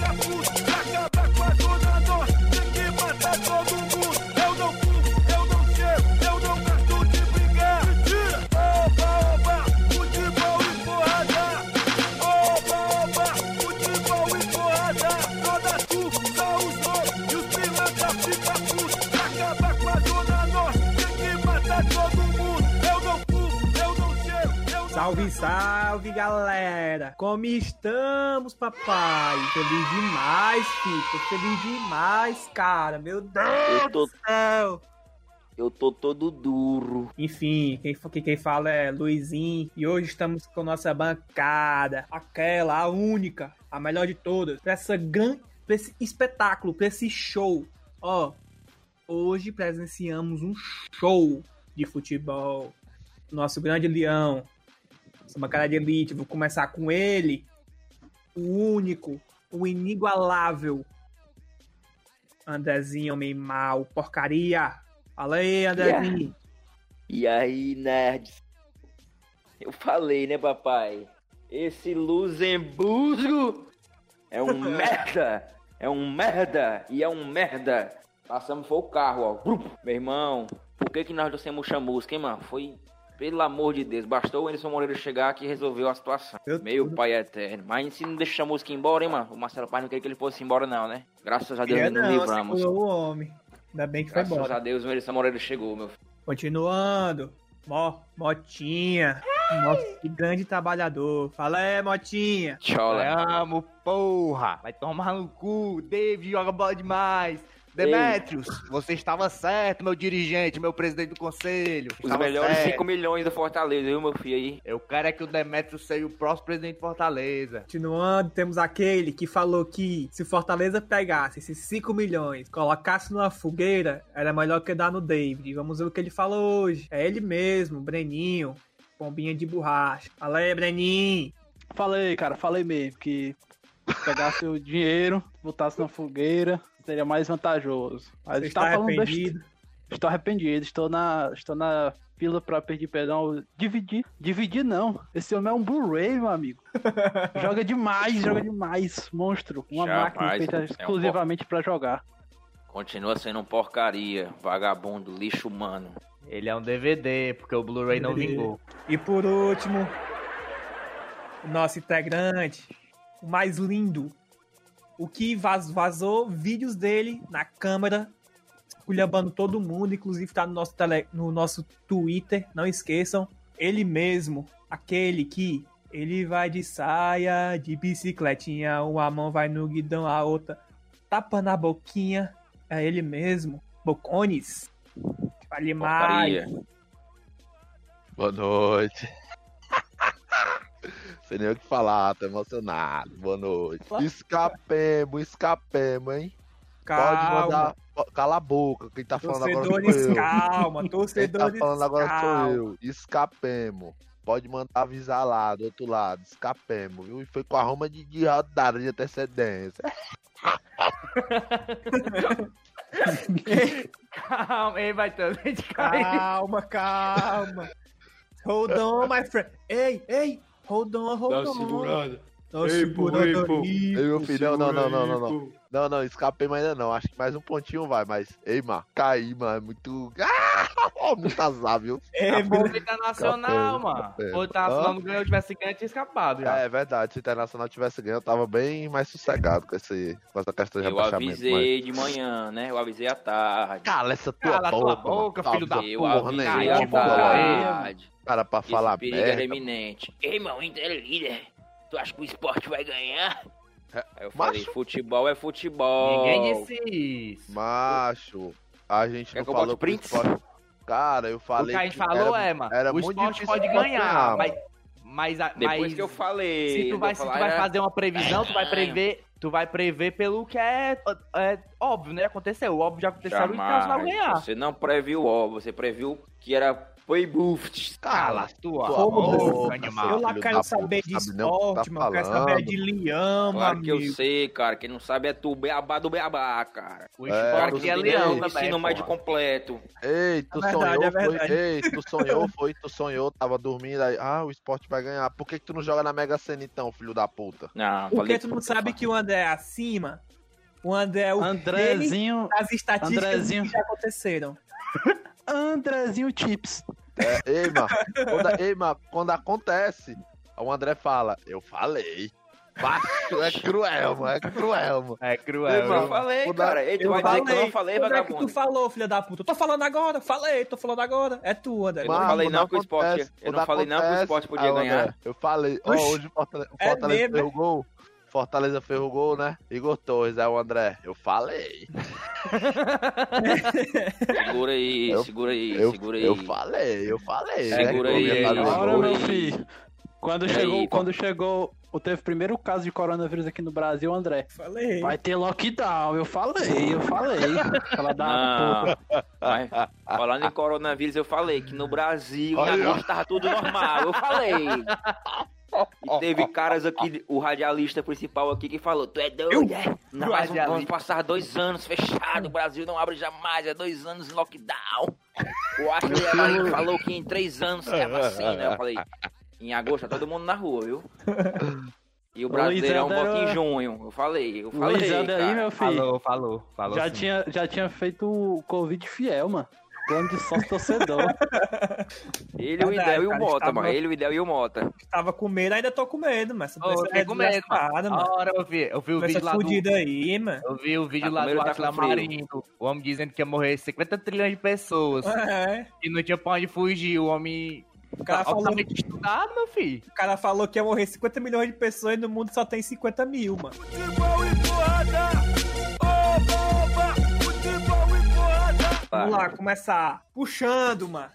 Capuz. Salve, salve, galera! Como estamos, papai? Feliz demais, filho. Tô feliz demais, cara. Meu Deus Eu tô- do céu! Eu tô todo duro. Enfim, quem, quem fala é Luizinho. E hoje estamos com nossa bancada. Aquela, a única, a melhor de todas. Pra, essa gran... pra esse espetáculo, pra esse show. Ó, hoje presenciamos um show de futebol. Nosso grande leão. Bancada de elite. Vou começar com ele. O único, o inigualável. Andrezinho, homem mal, porcaria. Fala aí, Andrezinho. E aí, nerds? Eu falei, né, papai? Esse Luxemburgo é um merda! É um merda! E é um merda! Passamos foi o carro, ó. Meu irmão, por que que nós trouxemos chamusca, hein, mano? Foi, pelo amor de Deus, bastou o Anderson Moreira chegar que resolveu a situação. Eu Meu tudo. pai eterno. Mas se não deixa a chamusca embora, hein, mano? O Marcelo Paz não queria que ele fosse embora, não, né? Graças a Deus, nos não, livramos. o homem. Ainda bem que foi Graças embora. a Deus, o Anderson Moreira chegou, meu filho. Continuando. Mo, Motinha. Nosso grande trabalhador. Fala aí, Motinha. Chola. Amo, porra! Vai tomar no cu, David joga bola demais! Demetrius, você estava certo, meu dirigente, meu presidente do conselho. Os melhores certo. 5 milhões do Fortaleza, viu, meu filho aí? Eu quero é que o Demetrius seja o próximo presidente de Fortaleza. Continuando, temos aquele que falou que se Fortaleza pegasse esses 5 milhões, colocasse numa fogueira, era melhor que dar no David. Vamos ver o que ele falou hoje. É ele mesmo, Breninho. Pombinha de borracha. Fala aí, Breninho. Falei, cara, falei mesmo que pegasse o dinheiro, botasse na fogueira, seria mais vantajoso. Mas Você está arrependido? Estou arrependido, estou na, estou na fila pra pedir perdão. Dividir, dividir não. Esse homem é um Blu-ray, meu amigo. joga demais, joga demais, monstro. Uma Jamais, máquina feita é um exclusivamente pra jogar. Continua sendo um porcaria, vagabundo, lixo humano. Ele é um DVD, porque o Blu-ray não vingou. E por último, o nosso integrante, o mais lindo, o que vaz- vazou vídeos dele na câmera, esculhambando todo mundo, inclusive tá no nosso, tele, no nosso Twitter, não esqueçam, ele mesmo, aquele que ele vai de saia, de bicicletinha, uma mão vai no guidão, a outra tapa na boquinha, é ele mesmo, Bocones, vale mais. Boa noite. Sem nem o que falar, tô emocionado. Boa noite. Escapemos, escapemos, hein? Pode Calma. mandar. Cala a boca, quem tá falando agora Torcedores, sou eu. calma. Quem tá Torcedores, falando agora calma. sou eu. Escapemos. Pode mandar avisar lá, do outro lado. Escapemos, viu? E foi com a Roma de, de rodada de antecedência. Calma, ele vai também de cair. Calma, calma. Hold on, my friend. Ei, ei. Hold on, hold on. segurada. Dá uma Ei, segurada pô, ei, pô. aí. Ei, meu filho, não, não, não, não, não, não. Não, não, escapemos ainda não. Acho que mais um pontinho vai, mas. Ei, mano, caí, mano. É muito. Ah, muito azar, viu? É, Força Internacional, mano. O Internacional não ganhou, tivesse ganho, tinha escapado já. É, é verdade, se o Internacional tivesse ganho, eu tava bem mais sossegado com, esse, com essa questão de Eu rebaixamento. avisei de manhã, né? Eu avisei à tarde. Cala essa tua Cala a tua boca, boca, mano. filho da eu porra avisei nenhuma, à tipo, bola aí. tarde. Cara, pra Esse falar perigo era merda. iminente. Ei, irmão, Inter é líder. Tu acha que o esporte vai ganhar? É, Aí eu falei, macho. futebol é futebol. Ninguém disse isso. Macho, a gente Quer não que eu falou prints? esporte. Cara, eu O falei que a gente que falou era, é, mano, era o esporte pode o ganhar, ganhar, mas. Mas, a- Depois mas que eu falei. se tu vai, se tu falar, vai era- fazer uma previsão, tu vai prever, tu vai prever pelo que é, é óbvio, né? Aconteceu. O óbvio já aconteceu e o Internacional ganhar. Você não previu ó, você previu que era playbuft. Cala tua tua boca, animal. Eu lá quero saber de esporte, tá mano. Eu quero saber de leão, Claro que eu sei, cara. Quem não sabe é tu, beabá do beabá, cara. O É, esporte que é não leão também, ensino médio porra. completo. Ei, tu É verdade, sonhou, é foi. Ei, tu sonhou, foi, tu sonhou, tava dormindo aí. Ah, o esporte vai ganhar. Por que, que tu não joga na Mega Sena então, filho da puta? Não, Por falei que tu não sabe que o André é acima? O André é o Andrezinho. das estatísticas Andrezinho. que já aconteceram. Andrezinho Chips. É, ei, mano, quando, ei, quando acontece, o André fala, eu falei. Baixo, é cruel, mano, é cruel, mano. É Ei, cruel. Eu mano, falei, dar- cara. Ei, tu Eu vai dizer que eu falei. não falei, Onde é que vagabundo. tu falou, filha da puta? Eu tô falando agora. Falei, tô falando agora. É tu, André. Eu não falei quando não que o esporte- eu não quando falei não que o esporte podia Ah, ganhar. Eu falei, ó, hoje o Fortaleza, o é Fortaleza Fortaleza fez o gol, né? Igor Torres, é o André. Eu falei. Segura aí, Eu- segura aí, Eu, segura aí. eu falei, eu falei. Segura né? aí, Agora, meu aí. filho. Quando chegou, qual- quando chegou, teve o primeiro caso de coronavírus aqui no Brasil, André. Falei. Vai ter lockdown, eu falei, eu falei. Não, puta. mas falando em coronavírus, eu falei que no Brasil, Olha. em agosto, tava tudo normal. Eu falei. E teve caras aqui, o radialista principal aqui que falou: Tu é doido, é? Não, mas vamos passar dois anos fechado, o Brasil não abre jamais, é dois anos em lockdown. O Alain falou que em três anos a vacina. Eu falei: Em agosto tá todo mundo na rua, viu? E o brasileirão volta em era- junho. Eu falei, eu falei. Luiz aí, meu filho. Falou, falou, falou. Já sim. tinha, já tinha feito o Covid fiel, mano. Plano de sócio torcedor. Ele, o Idel e o Mota, estava- mano. Ele, o Idel e o Mota. Tava com medo, ainda tô com medo, mas essa doença fiquei é com medo, mano. mano. A hora eu vi, eu vi o vídeo lá do... aí, mano. Eu vi o vídeo Tá lá do tá Atila. Marinho, o homem dizendo que ia morrer 50 trilhões de pessoas. É. E não tinha pra onde fugir, o homem... O cara, falou, estudado, meu filho. o cara falou que ia morrer 50 milhões de pessoas e no mundo só tem 50 mil, mano. Vamos lá, começar puxando, mano.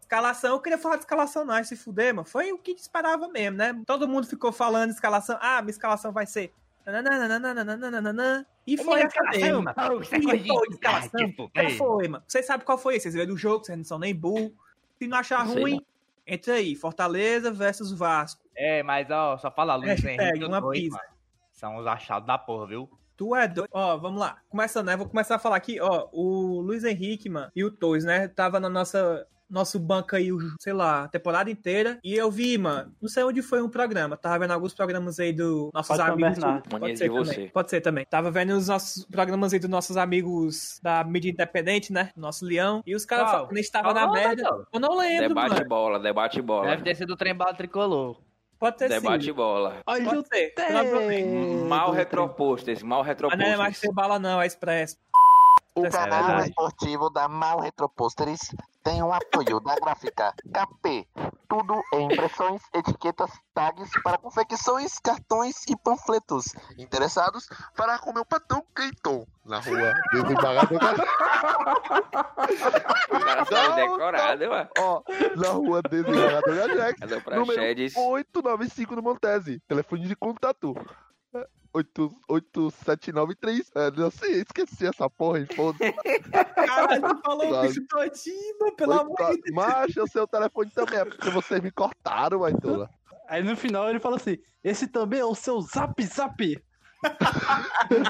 Escalação, eu queria falar de escalação, não, se fuder, mano. Foi o que esperava mesmo, né? Todo mundo ficou falando de escalação. Ah, minha escalação vai ser. nananana, E foi essa mesmo. mano. E foi escalação. Foi, mano? Vocês sabem qual foi? Vocês viram o jogo, vocês não são nem burro. Se não achar Não sei, ruim, entra aí. Fortaleza versus Vasco. É, mas ó, só fala Luiz Henrique uma dois, pizza. mano. São os achados da porra, viu? Tu é doido. Ó, vamos lá. Começando, né? Vou começar a falar aqui. Ó, o Luiz Henrique, mano, e o Torres, né? Tava na nossa. Nosso banco aí, o- sei lá, a temporada inteira. E eu vi, mano, não sei onde foi um programa. Tava vendo alguns programas aí do nossos Fátima amigos. Bernardes. Pode Mania ser também. Pode ser também. Tava vendo os nossos programas aí dos nossos amigos da mídia independente, né? Nosso Leão. E os caras falando que a gente tava na Qual, merda. Marcelo? Eu não lembro, Debate mano. bola, debate bola. Deve ter sido o trem bala tricolor. Pode ter Debate sido. bola. Olha o Pode ser. Provavelmente. Mal do retropostas, mal Mas não é mais ser bala, não, é expresso. O É canal verdade. esportivo da Mal Retropôsteres tem o apoio da gráfica KP. Tudo em impressões, etiquetas, tags para confecções, cartões e panfletos. Interessados? Falar com meu patrão Cleiton na rua Desembargador O cara saiu decorado, mano. Ó, na rua Desembargador o Número Praxedes? 895 no Montese. Telefone de contato. 8793. É, não sei, esqueci essa porra, hein, foda-se. Caralho, falou o Sabe. bicho todinho, pelo amor de Deus. Macho, o seu telefone também é porque vocês me cortaram, Aitola. Aí no final ele fala assim: esse também é o seu zap zap.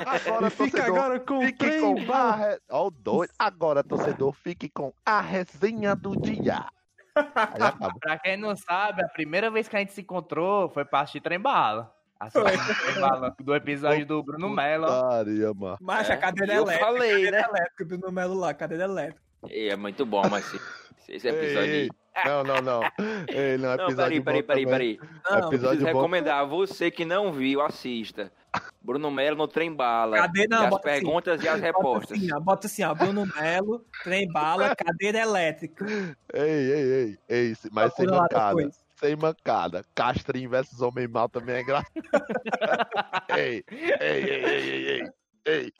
Agora, fica torcedor, agora com o fique com a... Re... Ó, o doido. Agora, torcedor, fique com a resenha do dia. Aí acaba. Pra quem não sabe, a primeira vez que a gente se encontrou foi pra assistir trem bala. Do episódio do Bruno Mello. ó. Putaria, mano. Macha, É, cadeira eu elétrica. falei, cadeira né? elétrica, Bruno Melo lá, cadeira elétrica. Ei, É muito bom, mas esse, episódio Ei. Não, não, não. Ei, não, Não, episódio peraí, peraí, peraí, peraí. Não, Episódio Preciso bom. recomendar, você que não viu, assista. Bruno Melo no Trem Bala. Cadê? Não, E as bota assim. perguntas e as Bota respostas. assim, ó, bota assim, ó, Bruno Melo, trem bala, cadeira elétrica. Ei, ei, ei. ei mas sem mancada. depois. Sem mancada. Castrinho versus Homem Mal também é engraçado. ei, ei, ei, ei, ei, ei. Ei.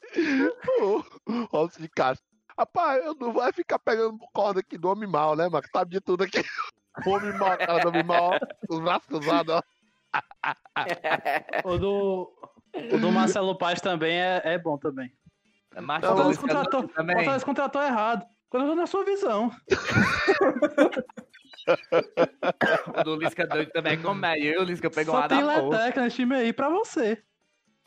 Ô, Robson de Castro. Rapaz, eu não vai ficar pegando corda aqui do Homem Mal, né, mano? Sabe de tudo aqui. Homem mal, cara do homem mal. Os braços cruzados, ó. O do, o do Marcelo Paz também é, é bom também. Mas Não, o Fortaleza Lisca contratou, também. Contratou errado. Contratou na sua visão. O do Lisca doido também é comédia. Eu o Lisca pegou uma tem da porra. Leteca nesse time aí pra você.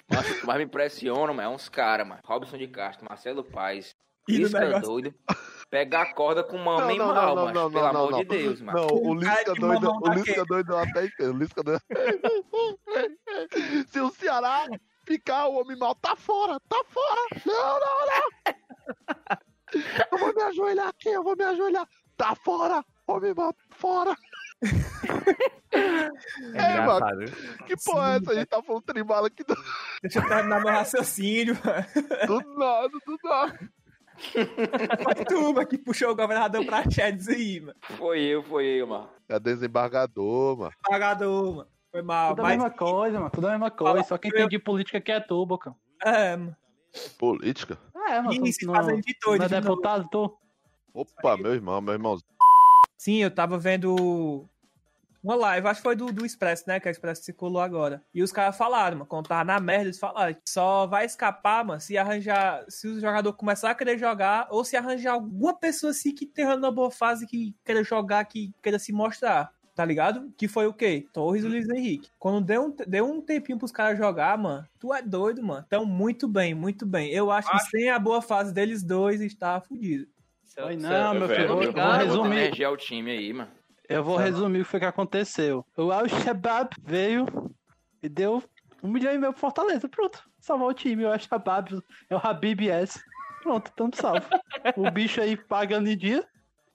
Mas o que mais me impressiona, mano, é uns caras, mano. Robson de Castro, Marcelo Paz, E Lisca negócio- doido. Pegar a corda com e não, mal, não, mano. não, Pelo não, amor não. de Deus, mano. Não, o Lisca de doido, o Lisca doido eu até entendo. O Lisca doido. Se o Ceará ficar, o homem mal tá fora, tá fora. Não, não, não. Eu vou me ajoelhar aqui, eu vou me ajoelhar. Tá fora, homem mal, fora. É É, viu? Que porra é essa? A gente tá falando tribala aqui do, Deixa eu terminar meu raciocínio. do nada, do nada. Foi tu, mano, que puxou o governador pra Chedes aí, mano. Foi eu, foi eu, mano. É desembargador, mano. Pagador, mano. Foi mal. Tudo a Mas, mesma coisa, mano. Tudo a mesma coisa. Só quem eu- tem de política que é tu, Bocão. é, mano. Política. É, mano. Ih, Tu se não, fazendo de doido não é deputado, tu? Opa, meu irmão, meu irmão. Sim, eu tava vendo uma live, acho que foi do, do Expresso, né? Que a Expresso circulou agora. E os caras falaram, mano, quando tava na merda, eles falaram que só vai escapar, mano, se arranjar, se o jogador começar a querer jogar, ou se arranjar alguma pessoa assim que esteja numa boa fase, que queira jogar, que queira se mostrar. Tá ligado? Que foi o quê? Torres e Luiz Henrique. Quando deu um, deu um tempinho pros caras jogar, mano, tu é doido, mano. Então, muito bem, muito bem. Eu acho que sem a boa fase deles dois, está fudido. Foi não, meu filho. Vou, eu vou resumir. energia ao time aí, mano. Eu vou resumir o que foi que aconteceu. O Al-Shabaab veio e deu um milhão e meio pro Fortaleza. Pronto. Salvou o time. O Al-Shabaab é o Habib S. Pronto, tamo salvo. o bicho aí pagando em dia.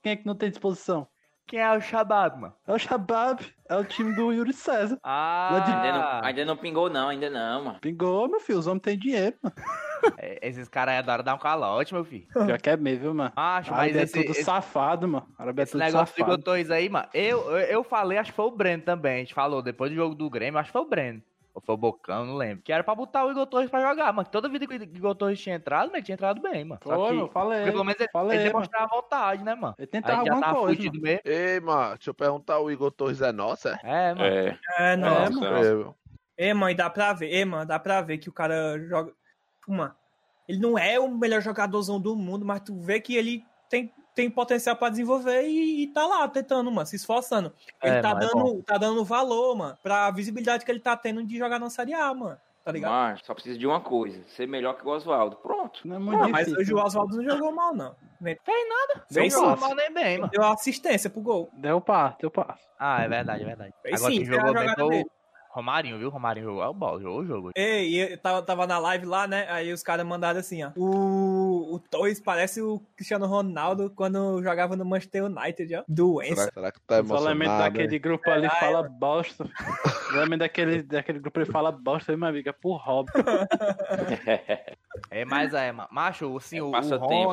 Quem é que não tem disposição? Quem é o Shabab, mano? É o Shabab, é o time do Yuri César. Ainda, não, Ah, ainda não pingou, não, ainda não, mano. Pingou, meu filho. Os homens têm dinheiro, mano. é, esses caras aí adoram dar um calote, meu filho. Pior que é meio, viu, mano? Acho, mas é esse, tudo esse, safado, mano. É esse tudo negócio do safado. Torres aí, mano, eu, eu, eu falei, acho que foi o Breno também. A gente falou depois do jogo do Grêmio, acho que foi o Breno. Ou foi o Bocão, não lembro. Que era pra botar o Igor Torres pra jogar, mano. Toda vida que o Igor Torres tinha entrado, mas ele tinha entrado bem, mano. Só Foi, que, meu, falei. porque pelo menos ele, falei, ele mano. demonstrava vontade, né, mano? Ele tentava já alguma tava coisa. fudido mano. mesmo. Ei, mano, deixa eu perguntar, o Igor Torres é nosso, é? É, mano. É. É, não. É, Nossa, mano. nossa. Eu- É, mãe, dá pra ver. É, mano, dá pra ver que o cara joga. Mano, ele não é o melhor jogadorzão do mundo, mas tu vê que ele tem, tem potencial pra desenvolver e, e tá lá tentando, mano, se esforçando. Ele É, tá, mano, é dando, tá dando valor, mano, pra visibilidade que ele tá tendo de jogar na Série A, mano. Tá ligado? Mas só precisa de uma coisa: ser melhor que o Oswaldo. Pronto. Não é muito Não, mas hoje o Oswaldo não jogou mal, não. Nem- Fez nada. Não jogou mal nem bem, mano. Deu assistência pro gol. Deu passo, deu passo. Ah, é verdade, é verdade. Fez Agora sim, quem jogou bem foi o Romarinho, viu? Romarinho jogou bola, jogou o jogo. Ei, e eu tava, tava na live lá, né? Aí os caras mandaram assim, ó. O, o Torres parece o Cristiano Ronaldo quando jogava no Manchester United, ó. Doença. Será, será que tá Os elementos emocionado? daquele hein? grupo ali É, fala bosta. Os elementos daquele, daquele grupo ali fala bosta, amigo, é por hobby. É, mas é, ma- macho, assim, É o, o passatempo.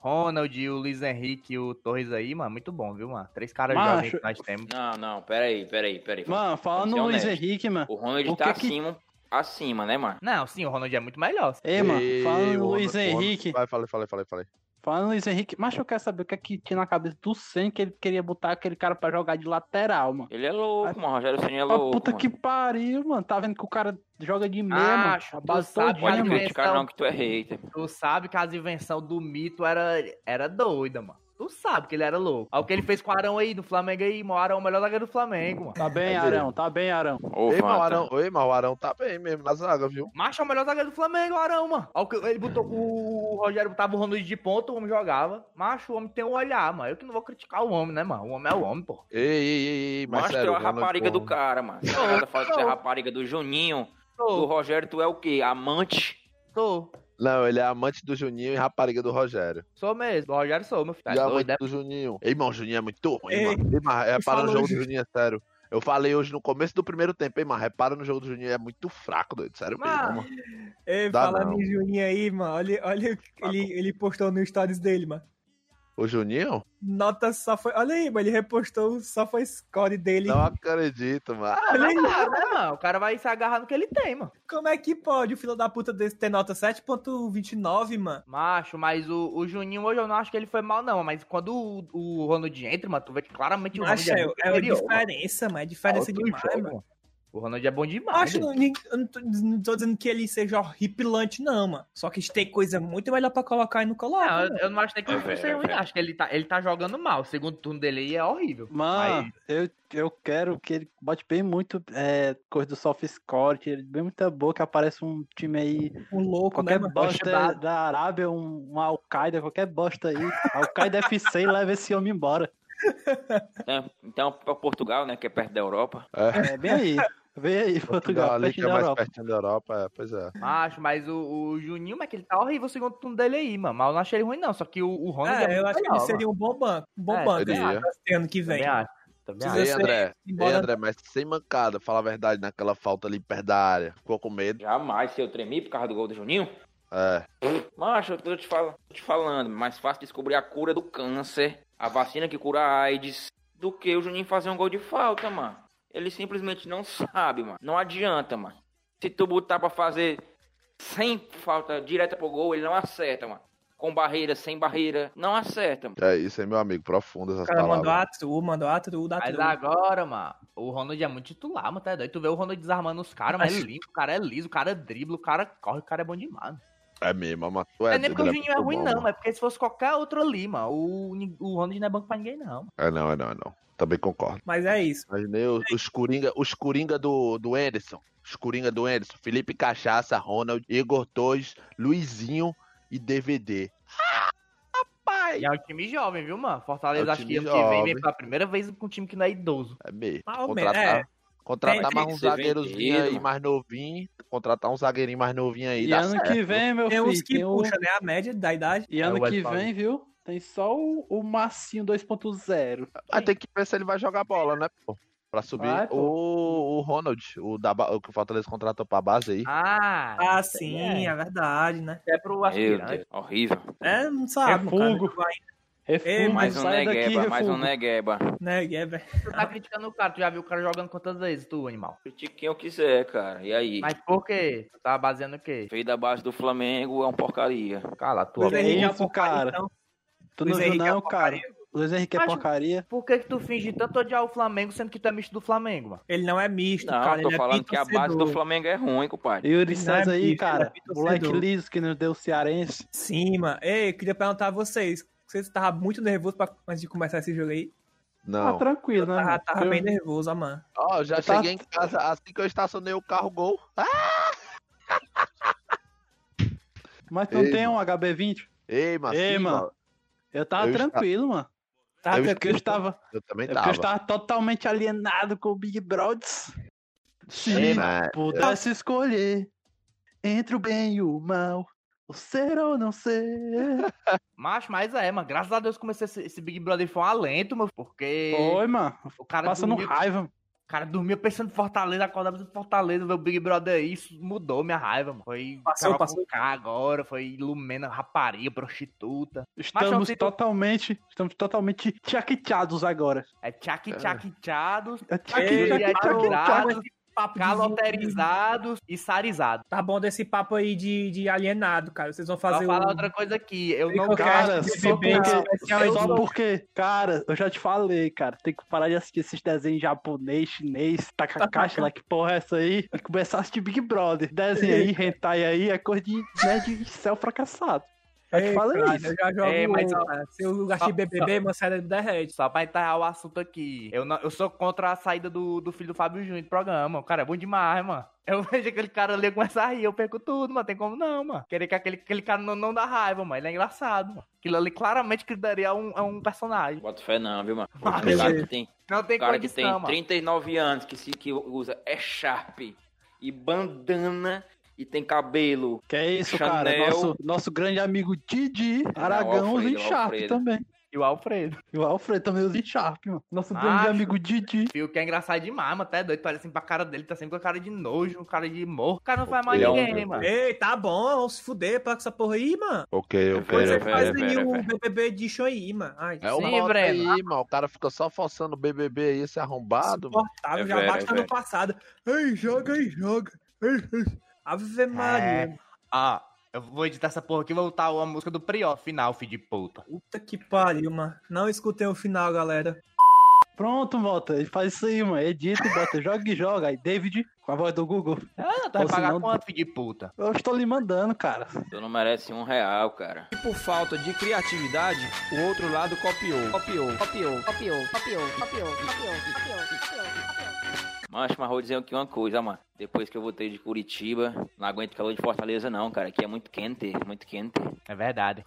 Ronald, o Luiz Henrique e o Torres aí, mano, muito bom, viu, mano? Três caras Macho. jovens que nós temos. Não, não, peraí, peraí, peraí. Mano, Vamos no Luiz. Henrique, mano. O Ronald o tá que acima, acima, né, mano? Não, sim, o Ronald é muito melhor. Ei, mano, falando no Luiz Henrique. Vai, falei, falei, falei, falei. Falando Luiz Henrique, mas eu quero saber o que é que tinha na cabeça do Sen que ele queria botar aquele cara pra jogar de lateral, mano. Ele é louco, mano. Rogério Ceni é Ah, louco. puta mano. que pariu, mano. Tá vendo que o cara joga de meia, Ah, mano. acho, A base sabe, todinha, Pode mano. criticar não que tu é hater. Tu sabe que as invenções do mito era, era doida, mano. Tu sabe que ele era louco. Olha o que ele fez com o Arão aí, do Flamengo aí, mano. O Arão é o melhor zagueiro do Flamengo, mano. Tá bem, Cadê? Arão, tá bem, Arão. Ô, Ei, mas o Fanta. Arão, oi, mas o Arão tá bem mesmo na zaga, viu? Macho é o melhor zagueiro do Flamengo, o Arão, mano. Olha o que ele botou. O Rogério botava o de ponta, o homem jogava. Macho, o homem tem um olhar, mano. Eu que não vou criticar o homem, né, mano? O homem é o homem, pô. Ei, ei, ei, ei, mas Mas tu é sério, a rapariga do cara, mano. A fala que é a rapariga do Juninho, do Tô, Rogério, tu é o quê? Amante? tô. Não, ele é amante do Juninho e rapariga do Rogério. Sou mesmo. Do Rogério sou, meu filho. Tá e é amante né? do Juninho. Ei, irmão, o Juninho é muito ruim, Ei, mano. Ei, mas repara no jogo do Ju- Juninho, é sério. Eu falei hoje no começo do primeiro tempo, hein, mano. Repara no jogo do Juninho, é muito fraco, doido. Sério mesmo, Mano. mano. Ei, Dá falando não. em Juninho aí, mano. Olha, olha o que ele, ele postou no stories dele, mano. O Juninho? Nota só foi. Olha aí, mano, ele repostou, só foi score dele. Não acredito, mano. Olha aí, né, mano? O cara vai se agarrar no que ele tem, mano. como é que pode o filho da puta desse ter nota 7.29, mano? Macho, mas o, o Juninho hoje eu não acho que ele foi mal, não. Mas quando o, o Ronald entra, mano, tu vê que claramente o Ronald Acho é, muito é uma superior, mano. diferença, mano. É diferença demais, jogo, mano. O Ronald é bom demais. Acho, eu não tô, não tô dizendo que ele seja horripilante, não, mano. Só que tem coisa muito melhor pra colocar e não coloca. Não, eu, eu não acho nem que É ele seja é ruim. Acho que ele tá, ele tá jogando mal. O segundo turno dele aí é horrível. Mano, Mas- eu, eu quero que ele bote bem muito é, coisa do soft score, ele bem muita boa, que aparece um time aí, Um louco, qualquer né, bosta da Arábia, um, um Al-Qaeda, qualquer bosta aí. Al-Qaeda FC e leva esse homem embora. Então, então pra Portugal, né? Que é perto da Europa. É bem aí. Vem aí, Portugal, ali que é mais Europa. pertinho da Europa, é, pois é. Macho, mas o, o Juninho, mas que ele tá horrível o segundo turno dele aí, mano. Mas eu não achei ele ruim, não. Só que o, o Ronald é, É, eu acho que ele seria um bom banco. Um bom É, banco seria. esse esse ano que vem. Também acho. Também Precisa acho. Ei, André, ei, André, mas sem mancada, fala a verdade, naquela falta ali perto da área. Ficou com medo? Jamais se eu tremi por causa do gol do Juninho. É. Macho, eu tô te, fal- tô te falando, mais fácil descobrir a cura do câncer, a vacina que cura a AIDS, do que o Juninho fazer um gol de falta, mano. Ele simplesmente não sabe, mano. Não adianta, mano. Se tu botar pra fazer sem falta direta pro gol, ele não acerta, mano. Com barreira, sem barreira, não acerta, mano. É isso aí, meu amigo, profundo O essas cara mandou palavras. a tru, mandou a tru da Mas tru. agora, mano, o Ronald é muito titular, mano, tá doido? Tu vê o Ronald desarmando os caras, mas Mas- ele limpa, o cara é liso, o cara dribla, o cara corre, o cara é bom demais. É mesmo, mas tu Não é é nem porque o doido, Juninho é ruim, bom, não, mano. é porque se fosse qualquer outro ali, mano, o, o Ronald não é banco pra ninguém, não. É não, é não, é não. Também concordo. Mas é isso. Imaginei os, os Coringa, os Coringa do, do Anderson. Os Coringa do Anderson. Felipe Cachaça, Ronald, Igor Torres, Luizinho e DVD. Ah, rapaz! E é um time jovem, viu, mano? Fortaleza É um acho que time ano que vem vem pela primeira vez com um time que não é idoso. É mesmo. Menos, Contratar, é. contratar mais um zagueirozinho aí mais novinho. Contratar um zagueirinho mais novinho aí. E ano certo. que vem, meu Tem uns filho, que tem puxa, né? A média da idade. E É ano o que vem, viu? Tem só o, o Massinho 2.0. Mas tem que ver se ele vai jogar bola, né, pô? Pra subir. Vai, pô. o, o Ronald, o, da, o que o Fortaleza contratou pra base aí. Ah, Ah, isso sim, é verdade, né? É pro aspirante. Horrível. É, não sabe, cara. não vai, Refugo, Mais um sai daqui, negueba, mais um negueba. É, velho. Tu tá criticando o cara, tu já viu o cara jogando quantas vezes, tu, animal? Critique quem eu quiser, cara. E aí? Mas por quê? Tu tá baseando o quê? Veio da base do Flamengo, é um porcaria. Cala a tua Luiz boca. Henrique é porcaria, porcaria, então. Tu não Luiz viu Henrique é não, uma cara. Luiz Henrique é Mas- porcaria. Por que que tu finge tanto odiar o Flamengo, sendo que tu é misto do Flamengo, mano? Ele não é misto, Não, cara. tô ele falando é que a base do. Flamengo é ruim, compadre. Yuri Ele não é aí, ele cara. é Moleque liso que nos deu o cearense. Sim, mano. Ei, eu queria perguntar a vocês. Vocês estavam muito nervosos pra, antes de começar esse jogo aí? Ah, Não. tranquilo, né? Tava, mano? tava Eu- bem nervoso, mano. Ó, já Eu tava- cheguei em casa assim que eu estacionei o carro gol. Ah! Mas tu não Ei, tem um HB20? Ei, mas Ei, sim, mano. Mano. Eu tava Eu tranquilo, mano. Tava Eu É porque eu estava, Eu também é porque eu tava. estava totalmente alienado com o Big Brothers. Se mas- pudesse escolher entre o bem e o mal, o ser ou não ser. Macho, mas é, mano. Graças a Deus comecei esse, esse Big Brother foi um alento, meu. Porque Oi, mano. o cara Passando dormia, raiva. O cara dormia pensando em Fortaleza, acordava pensando em Fortaleza, ver o Big Brother aí, isso mudou minha raiva, mano. Foi Passou, passou. Agora, foi Lumena, rapariga, prostituta. Estamos Mas, totalmente, estamos totalmente chaqueados agora. É tchados, É Ei, tchaqui, tchaqui, parou, tchaqui, tá bom tchaqui. esse papo de- caloterizados e sarizados. Tá bom desse papo aí de, de alienado, cara. Vocês vão fazer Vou falar o... outra coisa aqui, eu não Cara, só porque, especial só porque, cara, eu já te falei, cara, tem que parar de assistir esses desenhos japonês, chinês, Takashi lá, que porra é essa aí, e começar a assistir Big Brother. Desenho aí, hentai aí, é coisa de nerd de céu fracassado. Eu te cara, isso. Eu já jogo... É, mas- cara. Se eu Só- BBB, meu cérebro derrete. Só pra enterrar o assunto aqui. Eu, não, eu sou contra a saída do, do filho do Fábio Júnior do programa. O cara é bom demais, mano. Eu vejo aquele cara ali começar a rir, eu perco tudo, mano. Tem como não, mano. Querer que aquele, aquele cara não, não dá raiva, mano. Ele é engraçado, mano. Aquilo ali claramente que daria a um, a um personagem. Bota fé não, viu, mano? Ah, O cara beleza. que tem, Não tem o cara que condição, tem mano. 39 anos, que, se, que usa é Sharp e bandana e tem cabelo. Que é isso, cara. Chanel. Nosso, nosso grande amigo Didi Aragão em Sharp também. E o Alfredo. E o Alfredo também usa Sharp, mano. Nosso Macho. grande amigo Didi. E o que é engraçado demais, mano. Até doido. Parece assim pra cara dele. Tá sempre com a cara de nojo, cara de morro. O cara não faz mais Ele é um- ninguém, mano. Ei, tá bom, vamos se fuder para com essa porra aí, mano. Ok, ok. Depois você velho, faz velho, aí o. BBB Edition aí, mano. Ai, É o Sim, Sim, Breno. aí, mano. O cara fica só forçando o BBB aí, esse arrombado. mano. insuportável, É já bate é ano velho. passado. Ei, joga aí, joga. Ei, ei. Ave Maria. Ah, eu vou editar essa porra aqui e vou botar a música do Prió, final, filho de puta. Puta que pariu, mano. Não escutei o final, galera. Pronto, volta. Faz isso aí, mano. Edita e bota, joga e joga. Aí, David, com a voz do Google. Ah, tu vai Ou pagar senão- quanto, filho de puta? Eu estou lhe mandando, cara. Tu não merece um real, cara. E por falta de criatividade, o outro lado copiou. Copiou, copiou, copiou, copiou, copiou, copiou, copiou, copiou. Mas, mas vou dizer aqui uma coisa, mano. Depois que eu voltei de Curitiba, não aguento calor de Fortaleza, não, cara. Aqui é muito quente, muito quente. É verdade.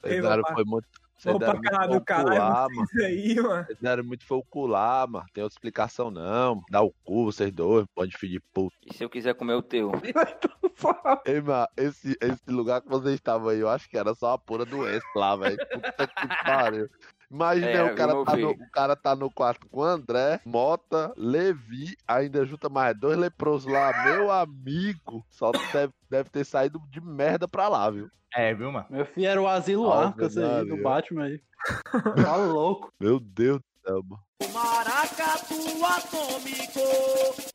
Vocês deram, foi muito. Vocês Vou pra deram muito caralho do caralho, vocês aí, mano. Vocês deram muito foi o cu lá, mano. Tem outra explicação, não. Dá o cu, vocês dois, pode filho de puta. E se eu quiser comer o teu? Ei, mano, esse, esse lugar que vocês estavam aí, eu acho que era só uma pura doença lá, velho. Puta que pariu. Imagina É, o, cara tá no, o cara tá no quarto com o André, Mota, Levi, ainda junta mais dois leprosos lá, meu amigo. Só deve, deve ter saído de merda pra lá, viu? É, viu, mano? Meu filho era o Asilo Ave Arca, esse aí, do. Batman aí. Tá louco. Meu Deus do céu, mano. Maracatu atômico.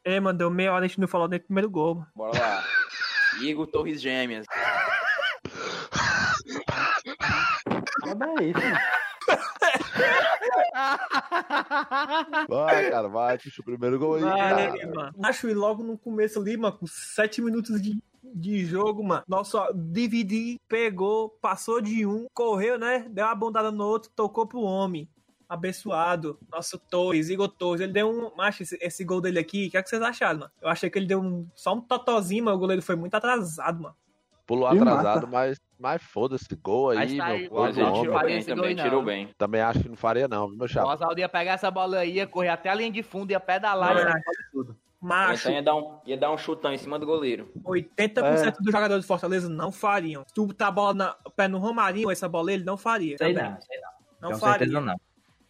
Ei, mano, deu meia hora a gente não falou nem do primeiro gol. mano. Bora lá. Igor Torres Gêmeas. Olha isso, mano. Vai, cara, vai, puxa o primeiro gol aí. Vai, mano. Acho que logo no começo ali, mano, com 7 minutos de, de jogo, mano. Nosso ó, DVD pegou, passou de um, correu, né? Deu uma bondada no outro, tocou pro homem. Abençoado. Nosso Torres, Igor Torres. Ele deu um. Macho, esse, esse gol dele aqui, o que, é que vocês acharam, mano? Eu achei que ele deu um, só um totozinho, mas o goleiro foi muito atrasado, mano. Pulou atrasado, mas, mas foda-se, gol aí, tá aí, meu o gol do Oswaldo homem. tirou faria esse também, gol, tirou bem. Também acho que não faria não, viu, meu O chapa? Oswaldo ia pegar essa bola aí, ia correr até a linha de fundo, ia pedalar, ia É. tudo. Macho, Então ia dar, um, ia dar um chutão em cima do goleiro. 80% dos jogadores de Fortaleza não fariam. Se tu botar a bola na, o pé no Romarinho, essa bola ele não faria. Sei também. não, sei não. Não Com faria. certeza não.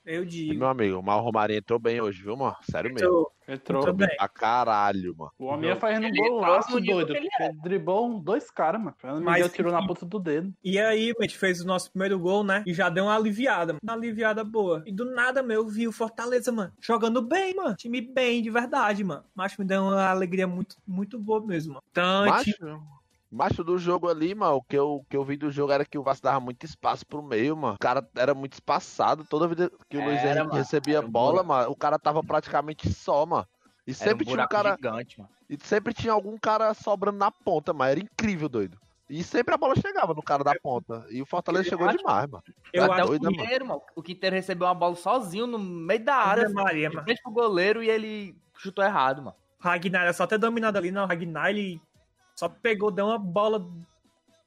Eu E, digo. meu amigo, o Mal Romarinho entrou bem hoje, viu, mano? Sério mesmo. Entrou, Entrou. entrou bem. Pra caralho, mano. O homem ia fazendo um golaço entrou doido. ele Ele driblou um- dois caras, mano. O Mas Miguel tirou na ponta do dedo. E aí, a gente fez o nosso primeiro gol, né? E já deu uma aliviada, mano. Uma aliviada boa. E do nada, meu, eu vi o Fortaleza, mano, jogando bem, mano. Time bem, de verdade, mano. Mas me deu uma alegria muito, muito boa mesmo, mano. Então, Macho, tipo, macho do jogo ali, mano, o que, eu, que eu vi do jogo era que o Vasco dava muito espaço pro meio, mano. O cara era muito espaçado. Toda vida que o Luiz Era, Henrique mano. recebia um bola, buraco. mano, o cara tava praticamente só, mano. E Era um sempre tinha um cara. gigante, mano. E sempre tinha algum cara sobrando na ponta, mas era incrível, doido. E sempre a bola chegava no cara da ponta. E o Fortaleza Eu chegou acho- demais, mano. eu Tá Até acho doido, o né, mano? Quinteiro, mano. O Quinteiro recebeu uma bola sozinho no meio da área, Maria, mano. frente pro goleiro e ele chutou errado, mano. Ragnar era só ter dominado ali, não. O Ragnar, ele só pegou, deu uma bola,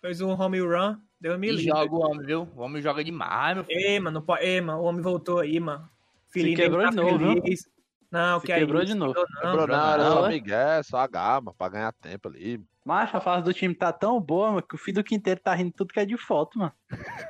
fez um home run, deu uma E milímetro. joga o homem, viu? O homem joga demais, meu filho. Ei, mano, não pode... Ei, mano, o homem voltou aí, mano. Filhinho quebrou dele tá de novo, viu? feliz. Não, Se que quebrou é isso, de novo. quebrou Não, Lembrou, não, era não, só é? Miguel, só H, mano, pra ganhar tempo ali. Mas a fase do time tá tão boa, mano, que o filho do Quinteiro tá rindo tudo que é de foto, mano.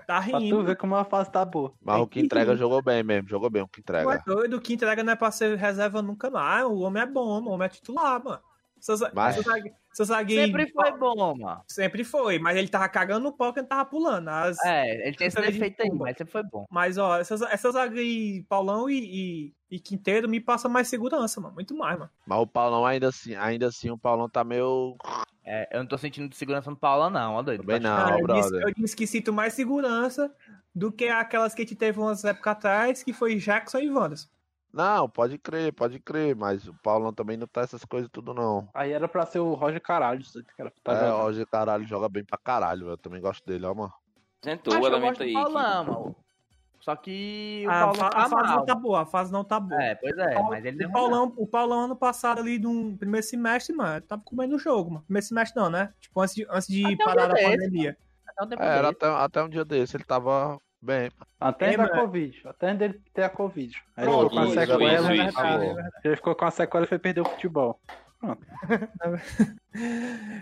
tá Pra tu rindo. ver como a fase tá boa. Mas o que entrega jogou bem mesmo, jogou bem o que é entrega. doido, o que entrega não é pra ser reserva nunca mais. O homem é bom, o homem é titular, mano. Seu, Mas- seu zague- seu zagueiro. Sempre foi bom, mano. Sempre foi, mas ele tava cagando no pau que ele tava pulando. As- É, ele tem esse defeito aí, mas sempre foi bom. Mas, ó, essas, essas aí, Paulão e, e, e Quinteiro me passam mais segurança, mano. Muito mais, mano. Mas o Paulão ainda assim, ainda assim, o Paulão tá meio. É, eu não tô sentindo segurança no Paula, não, ó, doido. Também não, Cara, eu, disse, brother. eu disse que sinto mais segurança do que aquelas que a gente teve umas épocas atrás, que foi Jackson e Wanderson. Não, pode crer, pode crer, mas o Paulão também não tá essas coisas tudo, não. Aí era pra ser o Roger Caralho, isso aí que era pra tá é, jogando. hoje caralho joga bem pra caralho, eu também gosto dele, ó, mano. Sentou o que eu elemento gosto do aí. Paulão, mano. Só que o A, Paulão tá a fase mal. não tá boa, a fase não tá boa. É, pois é, Paul- mas ele o Paulão, o Paulão ano passado ali no primeiro semestre, mano, tava comendo o jogo, mano. Primeiro semestre não, né? Tipo, antes de, antes de Até parar a desse, pandemia. Até um tempo É, era até, até um dia desse, ele tava bem. Até da. Covid. Até dele ter a Covid. Aí ele ficou com a sequela. isso, né, isso. Ele ficou com a sequela e foi perder o futebol.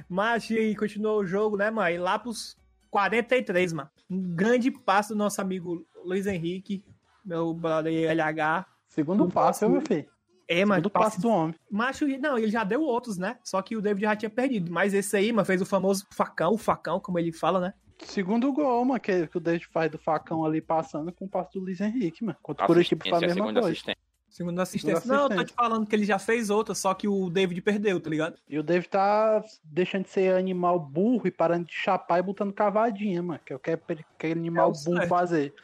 Mas e aí continuou o jogo, né, mano? E lá pros 43, mano. Um grande passo do nosso amigo Luiz Henrique, meu brother LH. Segundo Não passo, posso- meu filho. É, mano, Segundo passo do homem. Macho, não, ele já deu outros, né? Só que o David já tinha perdido. Mas esse aí, mano, fez o famoso facão, o facão, como ele fala, né? Segundo gol, mano, que, que o David faz do facão ali passando com o passo do Luiz Henrique, mano. Contra o Curitiba foi a mesma segunda coisa. assistência. Segundo assistência. Segunda Não, eu tô te falando que ele já fez outra, só que o David perdeu, tá ligado? E o David tá deixando de ser animal burro e parando de chapar e botando cavadinha, mano. Que é o que aquele animal É o burro certo. fazer.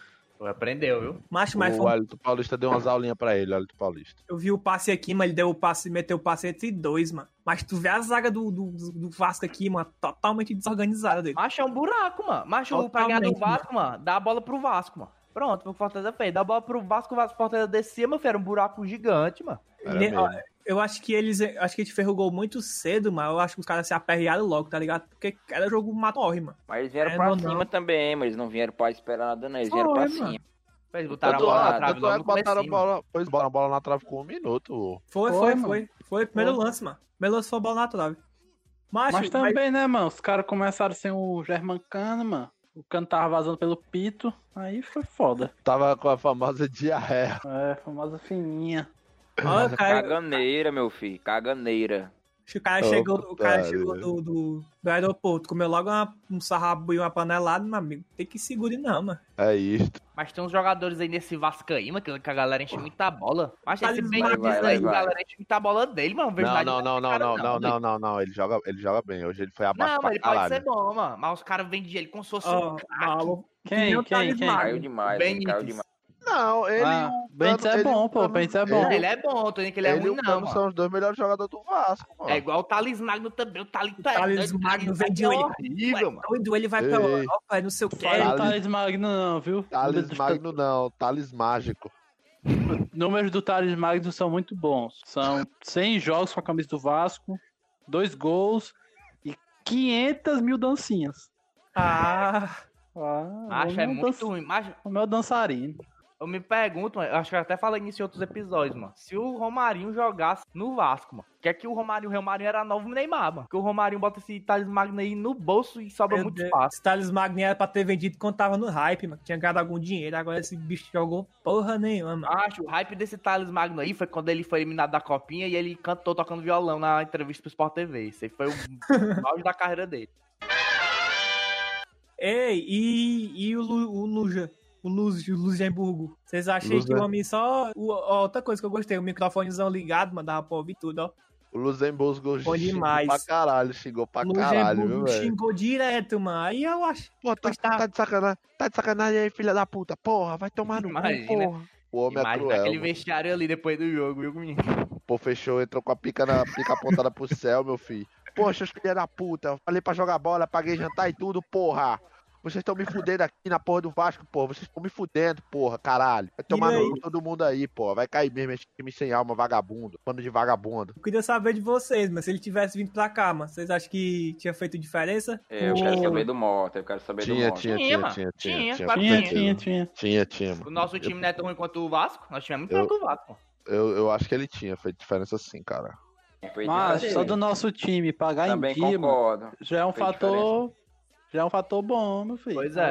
Aprendeu, viu? Macho, mas O foi- Wellington Paulista deu umas aulinhas pra ele, Wellington Paulista. eu vi o passe aqui, mas ele deu o passe, meteu o passe entre dois, mano. Mas tu vê a zaga do, do, do Vasco aqui, mano, totalmente desorganizada dele. Macho é um buraco, mano. Macho, pra ganhar do Totalmente, Vasco, mano, dá a bola pro Vasco, mano. Pronto, o Fortaleza fez. Dá a bola pro Vasco, o Vasco Fortaleza descia, meu filho. Era um buraco gigante, mano. Eu acho que eles. Acho que a gente ferrou o gol muito cedo, mas eu acho que os caras se aperrearam logo, tá ligado? Porque era jogo mato-morre, mano. Mas eles vieram É, pra não, cima não. também, mas eles não vieram pra esperar nada, não. Eles vieram Foi, pra mano. cima. Eles botaram a bola na trave logo no botaram a bola, pois botaram a bola na trave com um minuto. Foi, Foi, foi, foi. Foi o primeiro Foi. lance, mano. Primeiro lance foi a bola na trave. Macho, Mas também, né, mano? Os caras começaram sem o Germancano, mano. O cano tava vazando pelo pito. Aí foi foda. Tava com a famosa diarreia. É, famosa fininha. Ó, o cara, Caganeira, meu filho. Caganeira. O cara Ô, chegou, o cara chegou do, do, do aeroporto, comeu logo uma- um sarrabo e uma panelada, meu amigo. Tem que segurar não, mano. É isto. Mas tem uns jogadores aí nesse Vasco aí, mano, que que a galera enche muita bola. Mas esse Vai, bem vai, vai, aí, vai, a galera enche muita bola dele, mano. Não, não, não, não, cara, não, não, não, não, não. Ele joga, ele joga bem. Hoje ele foi abaixo Não, mas ele pode caralho. ser bom, mano. Mas os caras vendem ele como se fosse Ó, um craque. Quem, tá quem, quem? Caiu demais, caiu demais. Não, ele Ah, o é bom, o pô, Bentes é bom. Ele é bom, tô dizendo que ele é Ele e ruim, o não, mano. são os dois melhores jogadores do Vasco, mano. É igual o Thales Magno também. O Thales tá Thales doido, Magno Thales vendeu ele. é horrível, mano. doido, ele vai pra Ei. Europa, não sei o que. Fala do Thales- Thales Magno, não, viu? Thales Magno não, Thales Mágico. Números do Thales Magno são muito bons. São 100 jogos com a camisa do Vasco, dois gols e 500 mil dancinhas. Ah, Ah, Acho o é meu muito dan- ruim. Mas O meu dançarino. Eu me pergunto, mano, eu acho que eu até falei nisso em outros episódios, mano. Se o Romarinho jogasse no Vasco, mano. Que é que o Romarinho, o Romarinho era novo Neymar, mano. Que o Romarinho bota esse Thales Magno aí no bolso e sobra meu muito Deus. espaço. Esse Thales Magno era pra ter vendido quando tava no hype, mano. Tinha ganhado algum dinheiro, agora esse bicho jogou porra nenhuma, mano. Acho, o hype desse Thales Magno aí foi quando ele foi eliminado da copinha e ele cantou tocando violão na entrevista pro Sport TV. Esse aí foi o auge da carreira dele. Ei, e, e o, Lu, o Luja? O Luz, o Luxemburgo. Vocês acham que Luxa. o homem só. o- ó, outra coisa que eu gostei, o microfonezão ligado, mano, dava pra ouvir tudo, ó. O Luxemburgo xingou demais. pra caralho, xingou pra caralho, viu, Luxemburgo velho? xingou direto, mano. Aí eu acho. Pô, tá, Tá. tá de sacanagem, tá de sacanagem aí, filha da puta. Porra, vai tomar no cu, Imagina. porra. O homem é Imagina cruel. aquele vestiário ali depois do jogo, viu, menino? Pô, fechou, entrou com a pica, na, pica apontada pro céu, meu filho. Poxa, os filha da puta, falei pra jogar bola, paguei jantar e tudo, porra. Vocês estão me fudendo aqui na porra do Vasco, porra. Vocês estão me fudendo, porra, caralho. Vai tomar no todo mundo aí, porra. Vai cair mesmo esse time sem alma, vagabundo. Bando de vagabundo. Eu queria saber de vocês, mas se ele tivesse vindo pra cá, mano, vocês acham que tinha feito diferença? É, eu quero saber do Mota, eu quero saber do Mota. tinha, Tinha, tinha, tinha, Tinha, tinha, tinha. Tinha, tinha, tinha. Tinha, tinha, O nosso time não é tão ruim quanto o Vasco. Time é muito Eu- melhor que o Vasco. Eu, eu acho que ele tinha feito diferença sim, cara. Foi Mas só do nosso time pagar Também em dia, mano, concordo. já é um Fez fator. Já é um fator bom, meu filho. Pois é.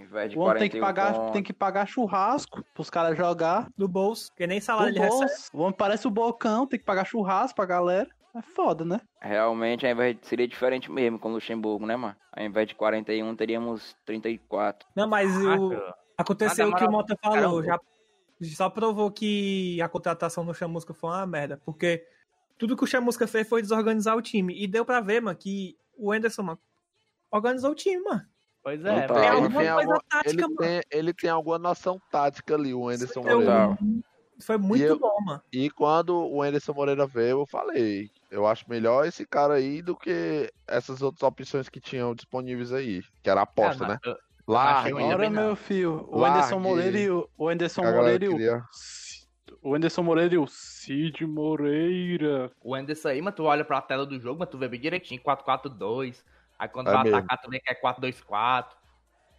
Agora, de o homem tem que 41 pagar, pontos. tem que pagar churrasco pros caras jogar. Do bolso, porque nem salário ele recebe. bolso. O homem parece o bocão, tem que pagar churrasco pra galera. É foda, né? Realmente, ao invés de, seria diferente mesmo com o Luxemburgo, né, mano? Ao invés de 41, teríamos 34. Não, mas o, aconteceu o que o Mota falou. Caramba. Já, só provou que a contratação do Chamusca foi uma merda. Porque tudo que o Chamusca fez foi desorganizar o time. E deu pra ver, mano, que o Anderson, mano, organizou o time, mano. Pois Não é, tá. Ele alguma tem coisa alguma- tática, Ele mano. tem, ele tem alguma noção tática ali, o Anderson Moreira. foi muito eu- bom, mano. E quando o Anderson Moreira veio, eu falei, eu acho melhor esse cara aí do que essas outras opções que tinham disponíveis aí, que era aposta, Ah, né? Lá, achei ainda Ora, bem não. meu filho, o Largue. Anderson Moreira e o, o Anderson Moreira e o, queria- o Anderson Moreira e o Cid Moreira. O Anderson aí, mas tu olha pra tela do jogo, mas tu vê bem direitinho, 4-4-2. Aí quando É vai mesmo. atacar, tu vê que é 4-2-4.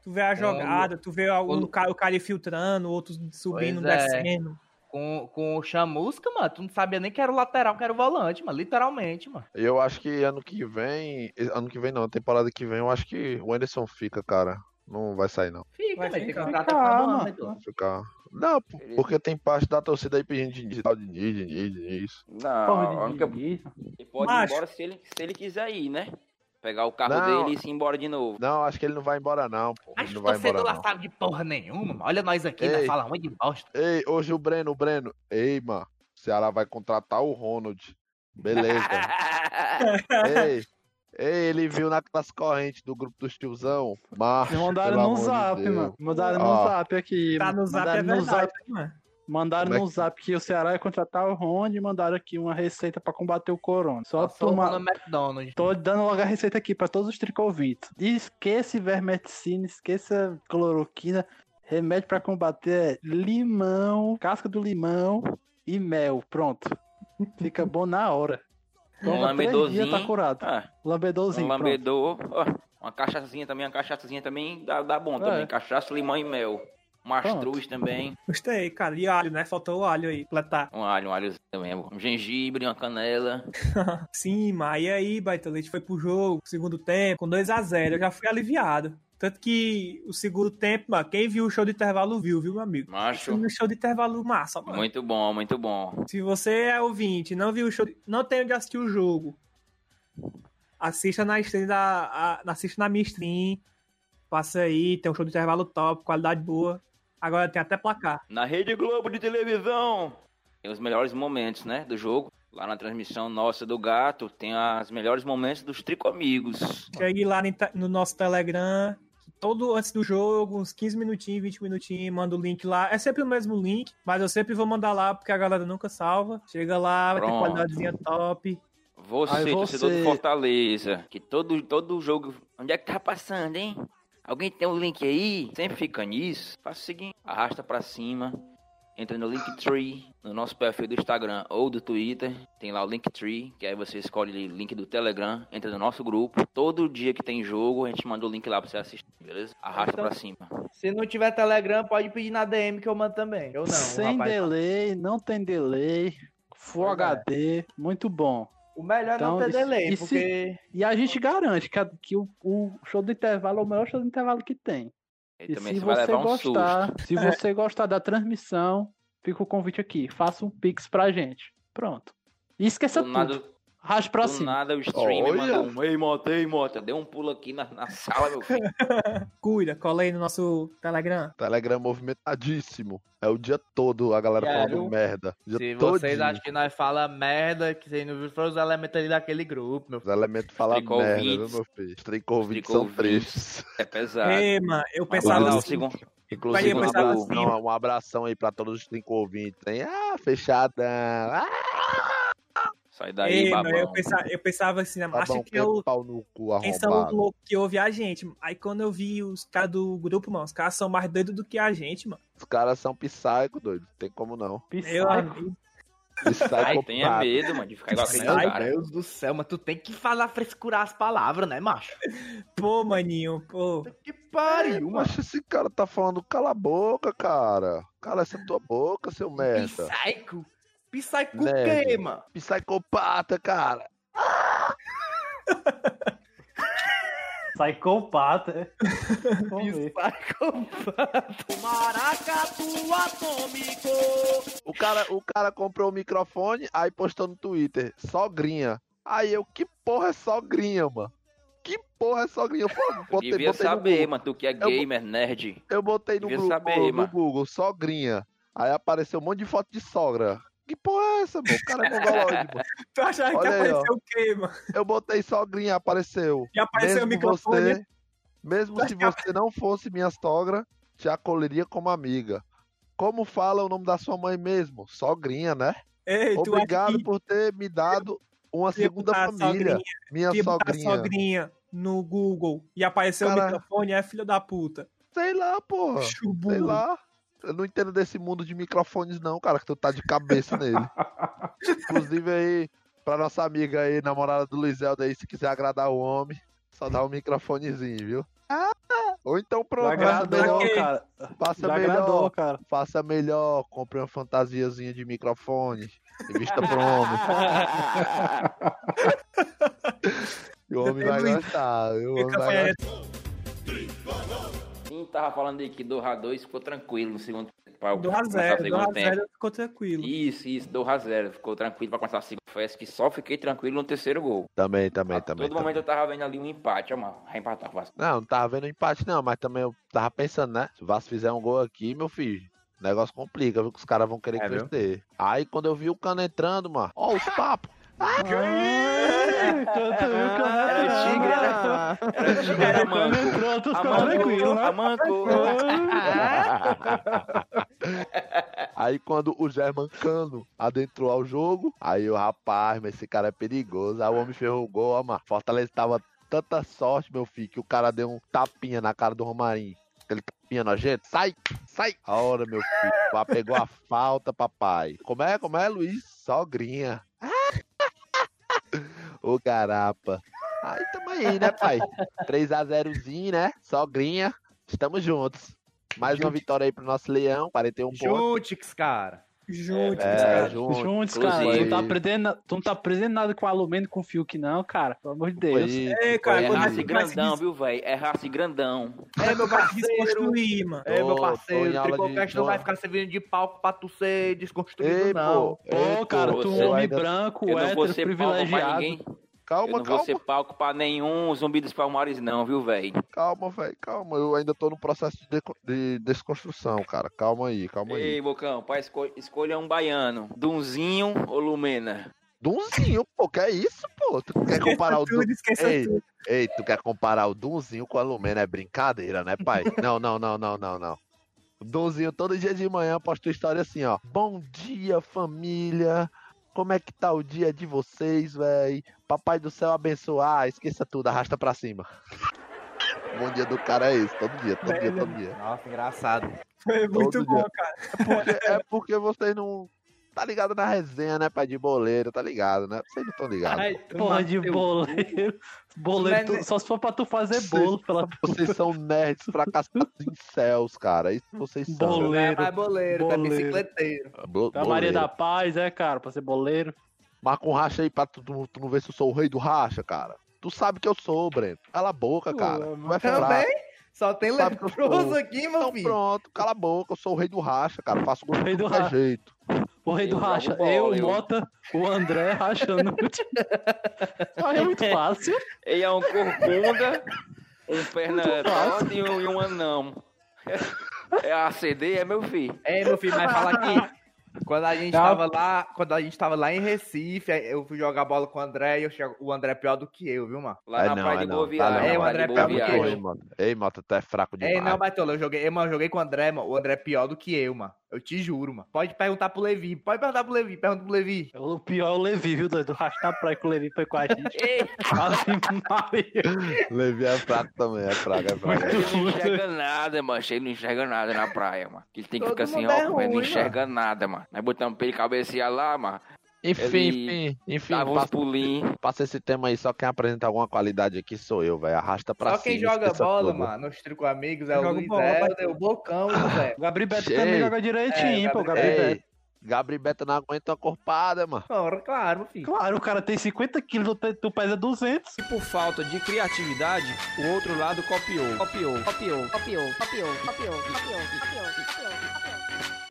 Tu vê a jogada, tu vê algum quando- cara, o cara infiltrando, outros subindo, Pois é. descendo. Com, com o Chamusca, mano, tu não sabia nem que era o lateral, que era o volante, mano. Literalmente, mano. Eu acho que ano que vem, ano que vem não, temporada que vem, eu acho que o Anderson fica, cara. Não vai sair, não. Fica, Vai velho. Tem ficar. Calma. até quando, né, tu? Ficar. Não, porque tem parte da torcida aí pedindo Diniz, tal, Diniz, Diniz, Diniz. Não, Porra Diniz. ele pode Macho. ir embora se ele, se ele quiser ir, né? Pegar o carro Não. dele e ir embora de novo. Não, acho que ele não vai embora, não, pô. Ele Acho não que vai embora, não. sabe de porra nenhuma, mano. Olha nós aqui, Ei. nós falamos muito de bosta. Ei, hoje o Breno, o Breno. Ei, mano. O Ceará vai contratar o Ronald. Beleza. ei, ei, ele viu naquelas correntes do grupo dos tiozão. Me mandaram no de zap, Deus. mano. Mandaram Ó. no zap aqui. Tá no zap, é mandaram no verdade, zap. mano. Mandaram Como é no que- zap que o Ceará ia contratar o Ronde e mandaram aqui uma receita pra combater o corona. Só tomar. no McDonald's. Tô dando logo a receita aqui pra todos os tricovintes. Esqueça ivermectina, esqueça cloroquina. Remédio pra combater é limão, casca do limão e mel. Pronto. Fica bom na hora. Um Toma três lambedorzinho. dias, tá curado. Ah, um Lambedorzinho, pronto. lambedor. Ó, uma cachaçazinha também, uma cachaçazinha também dá, dá bom também. É. Cachaça, limão e mel. Um astruz também. Gostei, cara. E alho, né? Faltou o alho aí, completar. Um alho, um alhozinho também. Um gengibre, uma canela. Sim, mas e aí, Baita Leite foi pro jogo, segundo tempo, com 2x0. Eu já fui aliviado. Tanto que o segundo tempo, mano, quem viu o show de intervalo viu, viu, meu amigo? Macho. No show de intervalo massa, mano. Muito bom, muito bom. Se você é ouvinte e não viu o show, de- não tem onde assistir o jogo, assista na stream da, a- assista na minha stream. Passa aí, tem um show de intervalo top, qualidade boa. Agora tem até placar. Na Rede Globo de televisão. Tem os melhores momentos, né, do jogo. Lá na transmissão nossa do Gato, tem os melhores momentos dos Tricomigos. Chegue lá no nosso Telegram, todo antes do jogo, uns 15 minutinhos, 20 minutinhos, manda o link lá. É sempre o mesmo link, mas eu sempre vou mandar lá porque a galera nunca salva. Chega lá, vai ter Pronto. qualidadezinha top. Você, Aí torcedor você- do Fortaleza, que todo, todo jogo. Onde é que tá passando, hein? Alguém tem o link aí? Sempre fica nisso. Faça o seguinte: arrasta pra cima, entra no Linktree, no nosso perfil do Instagram ou do Twitter. Tem lá o Linktree, que aí você escolhe o link do Telegram, entra no nosso grupo. Todo dia que tem jogo, a gente manda o link lá pra você assistir, beleza? Arrasta Então- pra cima. Se não tiver Telegram, pode pedir na DM que eu mando também. Eu não, Sem rapaz. delay, não tem delay. Full é. HD, muito bom. O melhor é Então, não ter e se- delay, e se- porque... E a gente garante que, a- que o, o show do intervalo é o melhor show do intervalo que tem. E E se você um gostar, susto. se você gostar da transmissão, fica o convite aqui. Faça um pix pra gente. Pronto. E esqueça Do tudo. nada, Do cima. nada o stream mandou um Ei, Mota, ei, Mota. Deu um pulo aqui na, na sala, meu filho. Cuida, cola aí no nosso Telegram. Telegram movimentadíssimo. É o dia todo a galera Quero. falando merda. O dia Se todinho. vocês acham que nós fala merda, que vocês não viram, foram os elementos ali daquele grupo, meu Os elementos falam merda, ouvintes. viu, meu filho? Os tricovintes Tricou são ouvintes. tristes. É pesado. Ei, mano, eu pensava lá, o assim, segundo, Vai Inclusive, um assim. um abração aí pra todos os tricovintes. Hein? Ah, fechadão. Ah, sai daí, Ei, mano, eu babão. pensava, eu pensava assim, né? babão, Acho que eu, pau no cu quem são os arrombado. loucos que ouvem a gente. Aí quando eu vi os caras do grupo, mano, os caras são mais doidos do que a gente, mano. Os caras são psycho, doido. Não tem como não. Eu, Ai, tenha medo, mano, de ficar igual aquele Meu cara. Deus do céu, mas tu tem que falar frescurar as palavras, né, macho? pô, maninho, pô. Que pariu, mano. Mas esse cara tá falando cala a boca, cara. Cala essa tua boca, seu merda. Psycho? Psycho Nerd. mano? Psicopata, cara. Psicopata. Psycho. Maracatu atômico. O cara, o cara comprou o microfone, aí postou no Twitter, sogrinha. Aí eu, que porra é sogrinha, mano? Que porra é sogrinha? Eu botei, Devia botei no saber, Google. mano, tu que é gamer, nerd. Eu botei no, Devia Google, saber, no mano. Google, sogrinha. Aí apareceu um monte de foto de sogra. Que porra é essa, mano? O cara é mongoloide, mano. Tu achava que Olha aí, apareceu ó. o quê, mano? Eu botei sogrinha, apareceu. E apareceu o mesmo microfone. Você, mesmo se você não fosse minha sogra, te acolheria como amiga. Como fala o nome da sua mãe mesmo? Sogrinha, né? Ei, Obrigado que por ter me dado uma segunda família. sogrinha, Minha a sogrinha. sogrinha no Google e apareceu o Cara- microfone, é filho da puta. Sei lá, porra. Chubu. Sei lá. Eu não entendo desse mundo de microfones, não, cara, que tu tá de cabeça nele. Inclusive aí, pra nossa amiga aí, namorada do Luizelda aí, se quiser agradar o homem, só dá um microfonezinho, viu? Ah, ou então pronto, faça melhor, cara. faça Já melhor, agradou, cara. faça melhor, compre uma fantasiazinha de microfone e vista pro homem. E o homem vai gostar, viu? o homem vai gostar. Tava falando aí que 2x2 ficou tranquilo no segundo pra Do começar o 0 segundo do tempo. 0 ficou tranquilo. Isso, isso, 2x0. Ficou tranquilo pra começar o segundo. Foi esse que só fiquei tranquilo no terceiro gol. Também, também, A também. todo momento eu tava vendo ali um empate, ó, mano. Vai empatar o Vasco. Não, não tava vendo empate não, mas também eu tava pensando, né? Se o Vasco fizer um gol aqui, meu filho, o negócio complica, viu? Que os caras vão querer É, viu? crescer. Aí quando eu vi o cano entrando, mano, ó os papos. Ai, eu não Era o tigre, era, era o tigre, era manco. Entrou, tu A ficou tranquilo, né? a manco. Aí quando o German Cano adentrou ao jogo, aí o rapaz, mas esse cara é perigoso. Aí o homem ferrou o gol, ó, mano. Fortaleza tava tanta sorte, meu filho, que o cara deu um tapinha na cara do Romarinho. Aquele tapinha nojento. Sai, sai. A hora, meu filho. Pá, pegou a falta, papai. Como é, como é, Luiz? Sogrinha. Ô garapa. Aí tamo aí, né, pai? 3x0zinho, né? Sogrinha. Estamos juntos. Mais uma vitória aí pro nosso leão, 41 pontos. Chutix, cara. Juntos, É, cara. juntos. Juntos, cara. Tu não, tá aprendendo, tu não tá aprendendo nada com alumínio com Fiuk, não, cara. Pelo amor de Deus. Foi, É, cara, É raça grandão, viu, velho? É raça grandão. É, meu parceiro. desconstruir, mano. É, meu parceiro. Tricocast não vai ficar servindo de palco pra tu ser desconstruído, Ei, não. pô. Pô, Ei, cara, pô, tu você é um homem ainda- branco, hétero, privilegiado. Ninguém. Eu Calma, não vou calma, ser palco pra nenhum zumbi dos palmares, não, viu, velho? calma, velho, calma. Eu ainda tô no processo de, de desconstrução, cara. Calma aí, calma aí. Ei, Bocão, pai, esco escolha um baiano. Dunzinho ou Lumena? Dunzinho, pô, que é isso, pô? Tu quer comparar o Dun... tudo, esqueça Ei, tudo. Ei, tu quer comparar o Dunzinho com a Lumena? É brincadeira, né, pai? Não, não, não, não, não, não. Dunzinho todo dia de manhã posta história assim, ó. Bom dia, família. Como é que tá o dia de vocês, véi? Papai do céu abençoar. Esqueça tudo, arrasta pra cima. Bom dia do cara é esse, todo dia, todo dia, todo dia. Nossa, engraçado. Foi muito Todo bom, dia. cara. Porque, é porque vocês não. Tá ligado na resenha, né, pai? De boleiro, tá ligado, né? Vocês não estão ligados. Ai, Porra de boleiro. Boleiro, tu- só se for pra tu fazer Vocês- bolo. Pela... Vocês são nerds fracassados em céus, cara. Isso vocês são. Boleiro. Não é boleiro, é Boleiro. bicicleteiro. Bo- Da Maria da Paz, é, cara, pra ser boleiro. Marca um racha aí pra tu, tu, tu não ver se eu sou o rei do racha, cara. Tu sabe que eu sou, Breno. Cala a boca, cara. É fraco. Também? Só tem eu leproso aqui, meu Então filho. pronto, cala a boca. Eu sou o rei do racha, cara. Faço gol Rei de do qualquer racha. jeito. O rei do racha. bola, eu, o Mota, o André rachando. É muito fácil. Ele é um corcunda, um perna torta e um, e um anão. É a CD, é meu filho. É, meu filho, mas fala aqui. Quando a gente Tá. tava lá, quando a gente tava lá em Recife, eu fui jogar bola com o André e eu chego- o André é pior do que eu, viu, mano? Lá na praia de Boa Tá Viagem. É, o André tá Boa muito Viagem. Ei, mano. Ei, Mota, tu é fraco demais. É, não, Baitola, eu joguei, mano, eu joguei com o André, mano. O André é pior do que eu, mano. Eu te juro, mano. Pode perguntar pro Levi, pode perguntar pro Levi, pergunta pro Levi. O pior é o Levi, viu, doido? O racha na praia que o Levi foi com a gente. Ei. Levi é fraco também, é fraco, é fraco. ele não enxerga nada, mano. Ele não enxerga nada na praia, mano. Ele tem que Todo ficar assim, é ó, ele não enxerga nada, mano. Nós botamos pra ele cabecear lá, mano. Enfim, Ele enfim, enfim. Dava uns Passa, pulinhos. passa esse tema aí, só quem apresenta alguma qualidade aqui sou eu, velho. Arrasta pra Só cima. quem joga bola, tudo. mano, nos Trico Amigos é Eu o Luiz bola, Helder, o Bocão e o Zé. O Gabri Beto Cheio. também joga direitinho, É, pô. Gabri- Beto. Gabri Beto não aguenta uma corpada, mano. Claro, claro, filho. Claro, o cara tem 50 quilos, tu- pesa 200. E por falta de criatividade, o outro lado copiou. Copiou, copiou, copiou, copiou, copiou, copiou, copiou, copiou, copiou.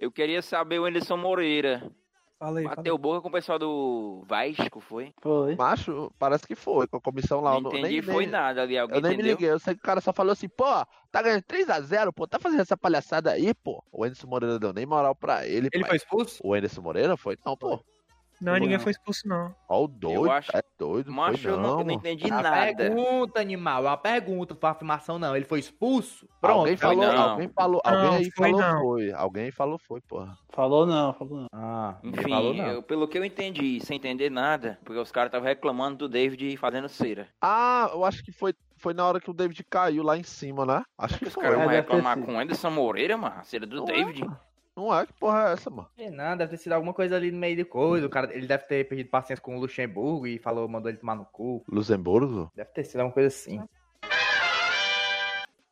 Eu queria saber o Anderson Moreira. Fala Bateu boca com o pessoal do Vasco, foi? Foi. Macho, parece que foi, com a comissão lá. Não entendi, nem, foi nem- nada ali. Alguém Eu nem me liguei, eu sei que o cara só falou assim, pô, tá ganhando 3x0, pô, tá fazendo essa palhaçada aí, pô. O Anderson Moreira deu nem moral pra ele. Ele pai. foi expulso? O Anderson Moreira foi? Não, pô. Não, ninguém foi expulso, não. Ó, o doido, acho- é doido, Macho, foi eu não, não, eu não mano. entendi É uma nada. pergunta, animal. É uma pergunta, foi uma afirmação, não. Ele foi expulso? Pronto. Alguém foi falou, não. alguém falou, Não, alguém aí foi falou não. foi. Alguém falou foi, porra. Falou não, falou não. Ah, Enfim, falou, não. eu- pelo que eu entendi, sem entender nada, porque os caras estavam reclamando do David fazendo cera. Ah, eu acho que foi, foi na hora que o David caiu lá em cima, né? Acho que Os foi. caras vão ter reclamar com o Anderson Moreira, mano, a cera do Não é, David. Não é, que porra é essa, mano? Não, não, deve ter sido alguma coisa ali no meio de coisa. O cara, ele deve ter perdido paciência com o Luxemburgo e falou, mandou ele tomar no cu. Luxemburgo? Deve ter sido alguma coisa assim.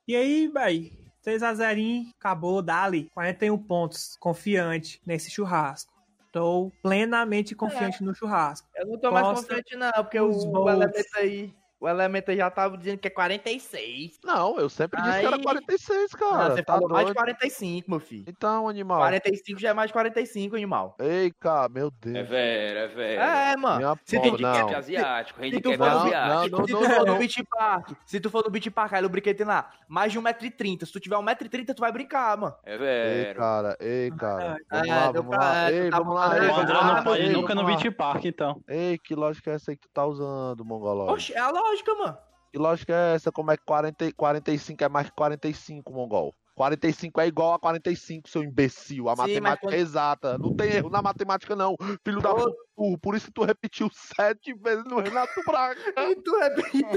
E aí, véi, 3x0, acabou, dali. 41 pontos, confiante nesse churrasco. Tô plenamente confiante no churrasco. Eu não tô mais Costa, confiante, não, porque os o, elemento aí. O o Elementa já tava dizendo que é 46. Não, eu sempre disse que era Aí- 46, Ah, cara. você tá falou mais de doido? 45, meu filho. Então, animal. 45 já é mais de 45, animal. Ei, cara, meu É Deus. velho, é velho. É, mano. Minha Se tu, não. Handicap asiático, se tu handicap for, Não, asiático. não, se não, tu for não. no Beach Park, se tu for no Beach Park, aí o brinquedo tem lá, mais de 1,30m. Se tu tiver 1,30m, tu vai brincar, mano. É Ei, velho. cara, ei, cara. Vamos É, lá, deu vamos pra- lá. é, Ei, tá vamos lá. Ei, O André não pode Ei, nunca no. Beach Park, então. Ei, que lógica é essa aí que tu tá usando, mongolóide? Oxe, é a lógica, mano. Que lógica é essa? Como é que 40, e- 45 é mais que 45, mongol? 45 é igual a 45, seu imbecil. A Sim, matemática quando- é exata. Não tem erro na matemática, não. Filho da puta. Por isso tu repetiu sete vezes no Renato Braga. E tu, repetiu,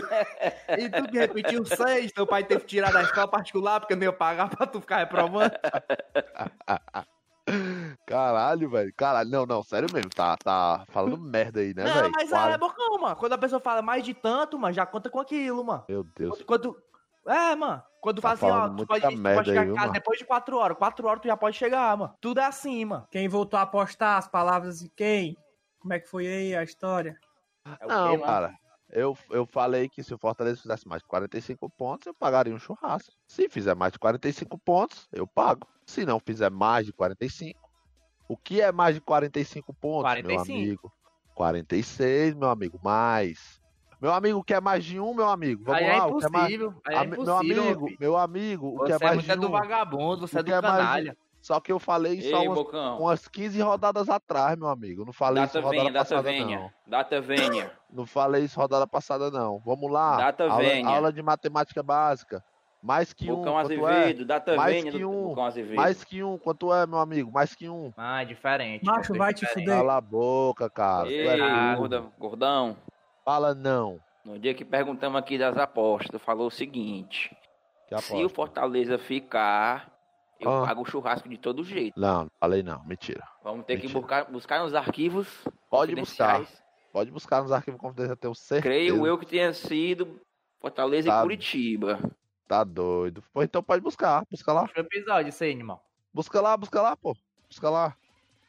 e tu que repetiu seis, teu pai teve que tirar da escola particular porque não ia pagar pra tu ficar reprovando. Caralho, velho. Caralho, não, não, sério mesmo. Tá, tá falando merda aí, né, não, velho? mas Quase- é bocão, mano. Quando a pessoa fala mais de tanto, mano, já conta com aquilo, mano. Meu Deus. Quando, quando- é, mano. Quando Tá fala assim, ó, tu pode, tu pode chegar aí, em casa mano. depois de quatro horas. Quatro horas tu já pode chegar, mano. Tudo é assim, mano. Quem voltou a apostar as palavras de quem? Como é que foi aí a história? É Não, quê, mano? cara. Eu, eu falei que se o Fortaleza fizesse mais de 45 pontos, eu pagaria um churrasco. Se fizer mais de 45 pontos, eu pago. Se não fizer mais de 45, o que é mais de 45 pontos, 45. meu amigo? 46, meu amigo, mais. Meu amigo quer mais de um, meu amigo. Vamos Aí é lá, o que é mais... impossível. É impossível, meu amigo, filho. meu amigo, o que Você é é mais de é do um. vagabundo, você é do é mais um. canalha. Só que eu falei só Ei, umas, Bocão. umas 15 rodadas atrás, meu amigo. Não falei Data isso rodada venha, data passada, venha. não. Data venha. Não falei isso rodada passada, não. Vamos lá. Data aula, venha. aula de matemática básica. Mais que um, quanto é? Azevedo, data Mais venha que do um. Azevedo. Mais que um, quanto é, meu amigo? Mais que um. Ah, é diferente. Macho, vai te diferente. fuder. Cala a boca, cara. Tu Ei, é gorda- gordão. Fala não. No dia que perguntamos aqui das apostas, falou o seguinte: Que se o. Fortaleza ficar, eu Ah. pago o churrasco de todo jeito. Não, não falei não. Mentira. Vamos ter que Mentira. buscar, buscar nos arquivos Pode buscar. Pode buscar nos arquivos confidenciais, eu tenho certeza. Creio eu que tenha sido Fortaleza Tá. e Curitiba. Tá doido. Pô, então pode buscar. Busca lá. Último episódio, isso aí, animal. Busca lá, busca lá, pô. Busca lá.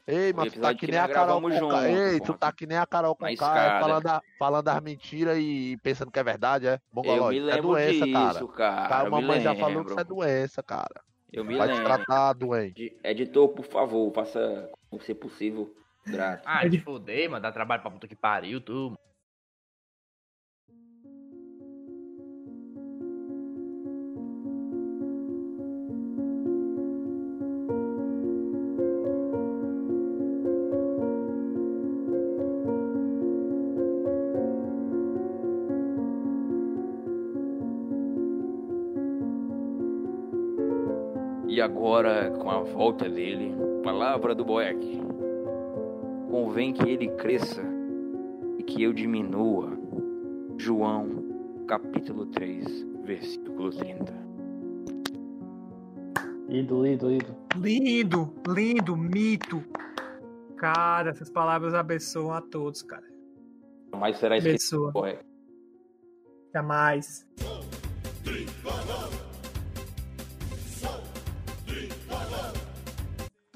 Ei, mas tu tá que que nem a Carol com junto, Ei, pô. tu tá que nem a Carol com Na K, escada. falando, a- falando as mentiras e pensando que é verdade, é? Eu Mongolóide, me é lembro doença, disso, cara. cara. Cara, eu me mamãe já lembro. falou que isso é doença, cara. Eu me Vai lembro. tratar, doente. Editor, por favor, faça o ser possível. Grato. Ah, te fuder, mano. Dá trabalho pra puta que pariu, tu. mano. Agora, com a volta dele, palavra do Boeck. Convém que ele cresça e que eu diminua. João, capítulo 3, versículo 30. Lindo, lindo, lindo. Lindo, lindo, mito. Cara, essas palavras abençoam a todos, cara. Mas será esquecido. Jamais.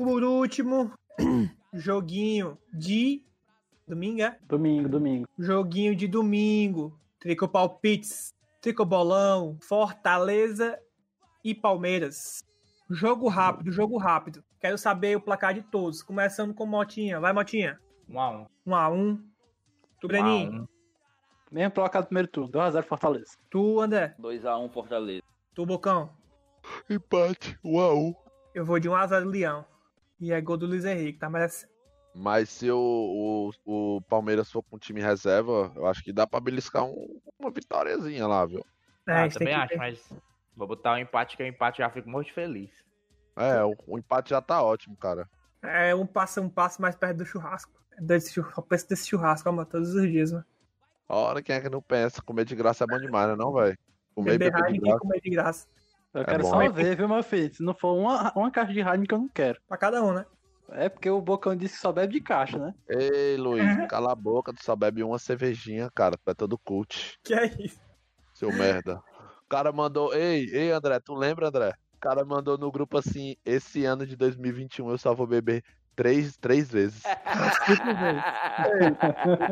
Por último, joguinho de domingo, é? Domingo, domingo. Joguinho de domingo. Tricopalpites, Tricobolão, Fortaleza e Palmeiras. Jogo rápido, jogo rápido. Quero saber o placar de todos. Começando com Motinha. Vai, Motinha. Um a um. 1 a 1 Tu, Breninho. Um a um. Mesmo placar do primeiro turno. 2x0 Fortaleza. Tu, André. 2x1 Fortaleza. Tu, Bocão. Empate, 1 a 1 Eu vou de 1x0 Leão. E é gol do Luiz Henrique, tá merecendo. Mas se o, o, o Palmeiras for com um time reserva, eu acho que dá pra beliscar um- uma vitóriazinha lá, viu? É, Ah, também acho, ver. mas vou botar o empate, que o empate já fico muito feliz. É, o, o empate já tá ótimo, cara. É um passo, um passo mais perto do churrasco. Desse, eu penso desse churrasco, ó, mano, todos os dias, mano. A hora quem é que não pensa, comer de graça é bom demais, né não, velho? Comer Beber beber de graça. comer de graça. Eu É quero bom. só ver, viu, meu filho? Se não for uma, uma caixa de Heineken, eu não quero. Pra cada um, né? É porque o Bocão disse que só bebe de caixa, né? Ei, Luiz, cala a boca, tu só bebe uma cervejinha, cara. Tu é todo cult, Que é isso? seu merda. O cara mandou. Ei, ei, André, tu lembra, André? O cara mandou no grupo assim: esse ano de 2021 eu só vou beber três, três vezes.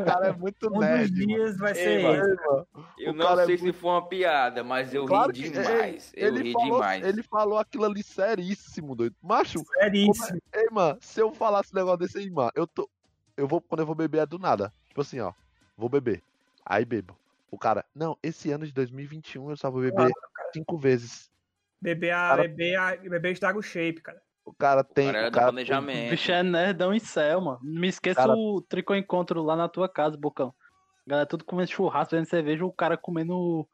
O cara é muito Um nerd. mano. dias vai ser. Ei, mano. Eu O não cara é sei se muito- foi uma piada, mas eu Claro ri que- demais. ei, eu ele ri falou, demais. Ele falou aquilo ali seríssimo, doido. Macho, Seríssimo. ei, mano, se eu falasse um negócio desse aí, mano, eu tô. Eu vou, quando eu vou beber é do nada. Tipo assim, ó, vou beber. Aí bebo. O cara, não, esse ano de 2021 eu só vou beber cinco vezes. Beber, a, Cara- beber, a, beber estraga o shape, cara. O cara tem. O do cara O planejamento. bicho é nerdão em céu, mano. Não me esqueça Cara- o tricô encontro lá na tua casa, Bocão. Galera, tudo comendo churrasco, vendo cerveja, o cara comendo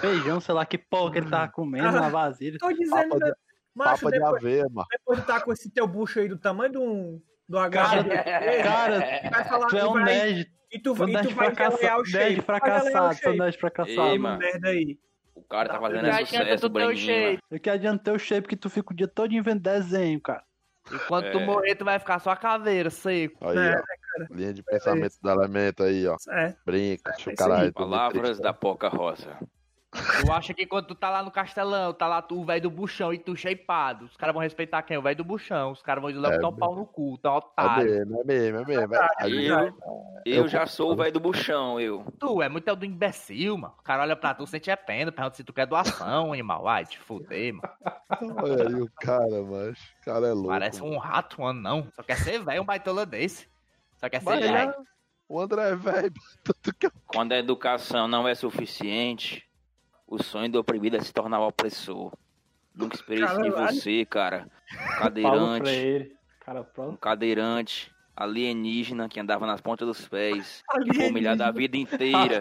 feijão, sei lá que porra que ele tava comendo na vasilha. Tô dizendo, Papa de-? Macho, Papa de depois, aveia, mano. depois de estar com esse teu bucho aí do tamanho do, do H. Cara, vai Cara, falar tu é um vai- nerd, E tu, tu é um e tu vai ganhar o fracassado, shape. nerd tu fracassado, sou shape. nerd Ei, fracassado. mano. merda aí. O cara tá fazendo Que é sucesso, o. O que adianta teu shape que tu fica o dia todo vendo desenho, cara. E quando tu É. morrer, tu vai ficar só a caveira, seco. Aí, É, ó. Linha de pensamento do elemento aí, ó. É. Brinca, É caralho. Palavras da Poca Rosa. Tu acha que quando tu tá lá no castelão, tá lá tu, o velho do buchão, e tu shapeado, os caras vão respeitar quem? O velho do buchão. Os caras vão dizer logo É, tá um pau no cu, tá um É otário. mesmo, é mesmo, é mesmo. É, Eu, eu Eu- já sou o velho do buchão, eu. Tu é muito é o do imbecil, mano. O cara olha pra tu, sente é pena, pergunta se tu quer doação, animal. Vai te fuder, mano. olha aí o cara, mas o cara é louco. Parece um rato, um anão. Só quer ser velho, um baitola desse. Só quer ser velho. é- O André é velho, tanto que eu Quando a educação não é suficiente, o sonho do oprimido é se tornar o opressor. Nunca esperei isso de Caralho. você, cara. Um Cadeirante. Cara, um cadeirante, alienígena que andava nas pontas dos pés, que foi humilhado a vida inteira,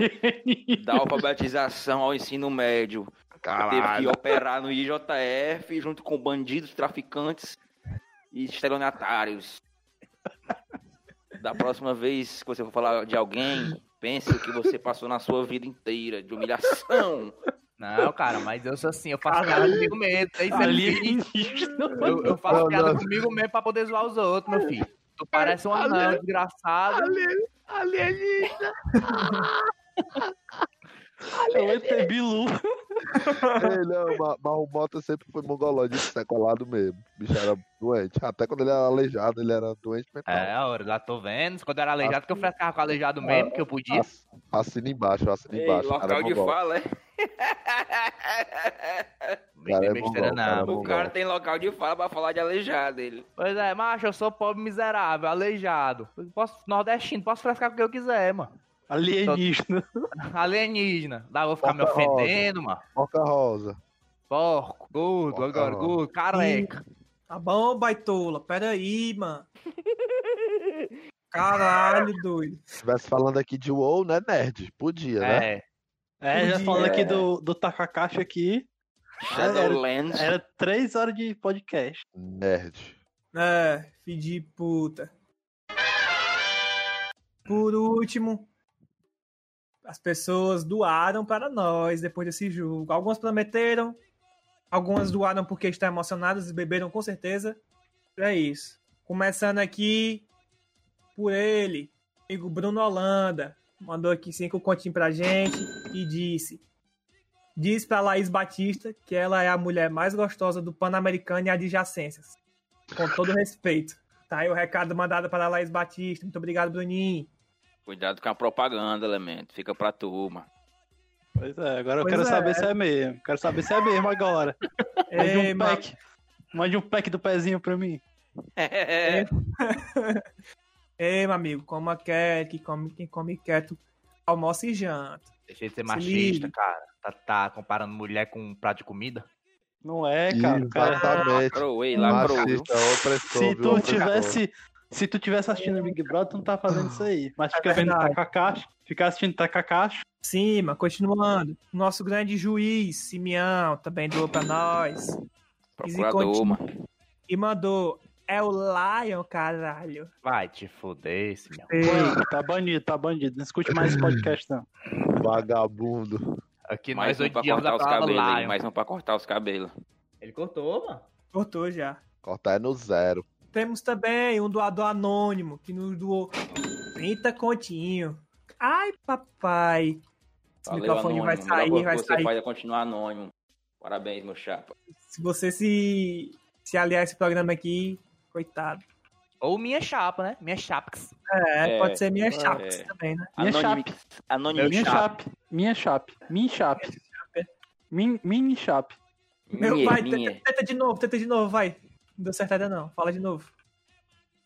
da alfabetização ao ensino médio. Teve que Caralho. operar no IJF junto com bandidos, traficantes e estelionatários. Da próxima vez que você for falar de alguém, pense o que você passou na sua vida inteira de humilhação. Não, cara, mas eu sou assim, eu faço piada comigo mesmo. É isso. Eu, eu faço piada comigo mesmo pra poder zoar os outros, meu filho. Tu parece um anão desgraçado. Alienígena. É o ET Bilu. Ei, não, mas, mas o Mota sempre foi mongolóide secolado mesmo. O bicho era doente. Até quando ele era aleijado, ele era doente mental. É, ora, lá tô vendo. Quando eu era aleijado, que eu frescava com aleijado mesmo, que eu podia. Ass- Assina embaixo, assina Ei, embaixo. o cara é local de fala, é? Não cara é besteira, é não. O cara tem local de fala pra falar de aleijado ele. Pois é, macho, eu sou pobre miserável, aleijado. Eu Posso, nordestino, posso frescar com o que eu quiser, mano. Alienígena. Alienígena. Lá eu vou ficar me Porca rosa. ofendendo, mano. Porca rosa. Porco, gordo, Porca agora rosa. gordo, careca. Tá bom, baitola. Pera aí, mano. Caralho, doido. Se estivesse falando aqui de WoW, né, nerd? Podia, né? É. É, já falando aqui do, do Takakashi aqui. Shadowlands. Era três horas de podcast. Nerd. É, filho de puta. Por último, as pessoas doaram para nós depois desse jogo. Algumas prometeram, algumas doaram porque estão emocionadas e beberam com certeza. É isso. Começando aqui por ele, amigo Bruno Holanda. Mandou aqui cinco continhos pra gente e disse: Diz pra Laís Batista que ela é a mulher mais gostosa do Pan-Americano e adjacências. Com todo respeito. Tá aí o recado mandado para Laís Batista. Muito obrigado, Bruninho. Cuidado com a propaganda, elemento. Fica pra turma. Pois é, agora eu Pois quero é. saber se é mesmo. Quero saber se é mesmo agora. Mande Ei, um pack. Mande um pack do pezinho pra mim. Ei, meu amigo, coma quieto, que come, quem come quieto almoça e janta. Deixa de ser Se machista, liga. cara. Tá, tá comparando mulher com um prato de comida? Não é, cara. o cara- Exatamente. Lacrou, ei, lacrou? Machista, opressor, Se tu tivesse. Se tu tivesse assistindo o Big Brother, tu não tá fazendo isso aí. Mas fica vendo verdade. Takakashi, fica assistindo Takakashi. Sim, mas continuando. Nosso grande juiz, Simeão, também doou pra nós. Procurador, mano. E mandou. É o Lion, caralho. Vai te fuder. Ei, Mano, tá banido, tá banido. Não escute mais esse podcast, não. Vagabundo. Aqui Mais nós um pra cortar os cabelos aí. Mais um pra cortar os cabelos. Ele cortou, mano. cortou já. Cortar é no zero. Temos também um doador anônimo que nos doou 30 continho. Ai, papai. Esse Valeu, microfone vai anônimo. Melhor sair, vai você sair. faz é continuar anônimo. Parabéns, meu chapa. Se você se, se aliar a esse programa aqui, coitado. Ou minha chapa, né? Minha chaps. É, É, pode ser minha é. chapas também, né? Minha Anonymous. Anonymous Minha Chap. chape. Minha chape. Minha chape. Min- Mini chape. Meu, Minha, vai, minha. tenta, tenta de novo, tenta de novo, vai. Não deu certo ainda não. Fala de novo.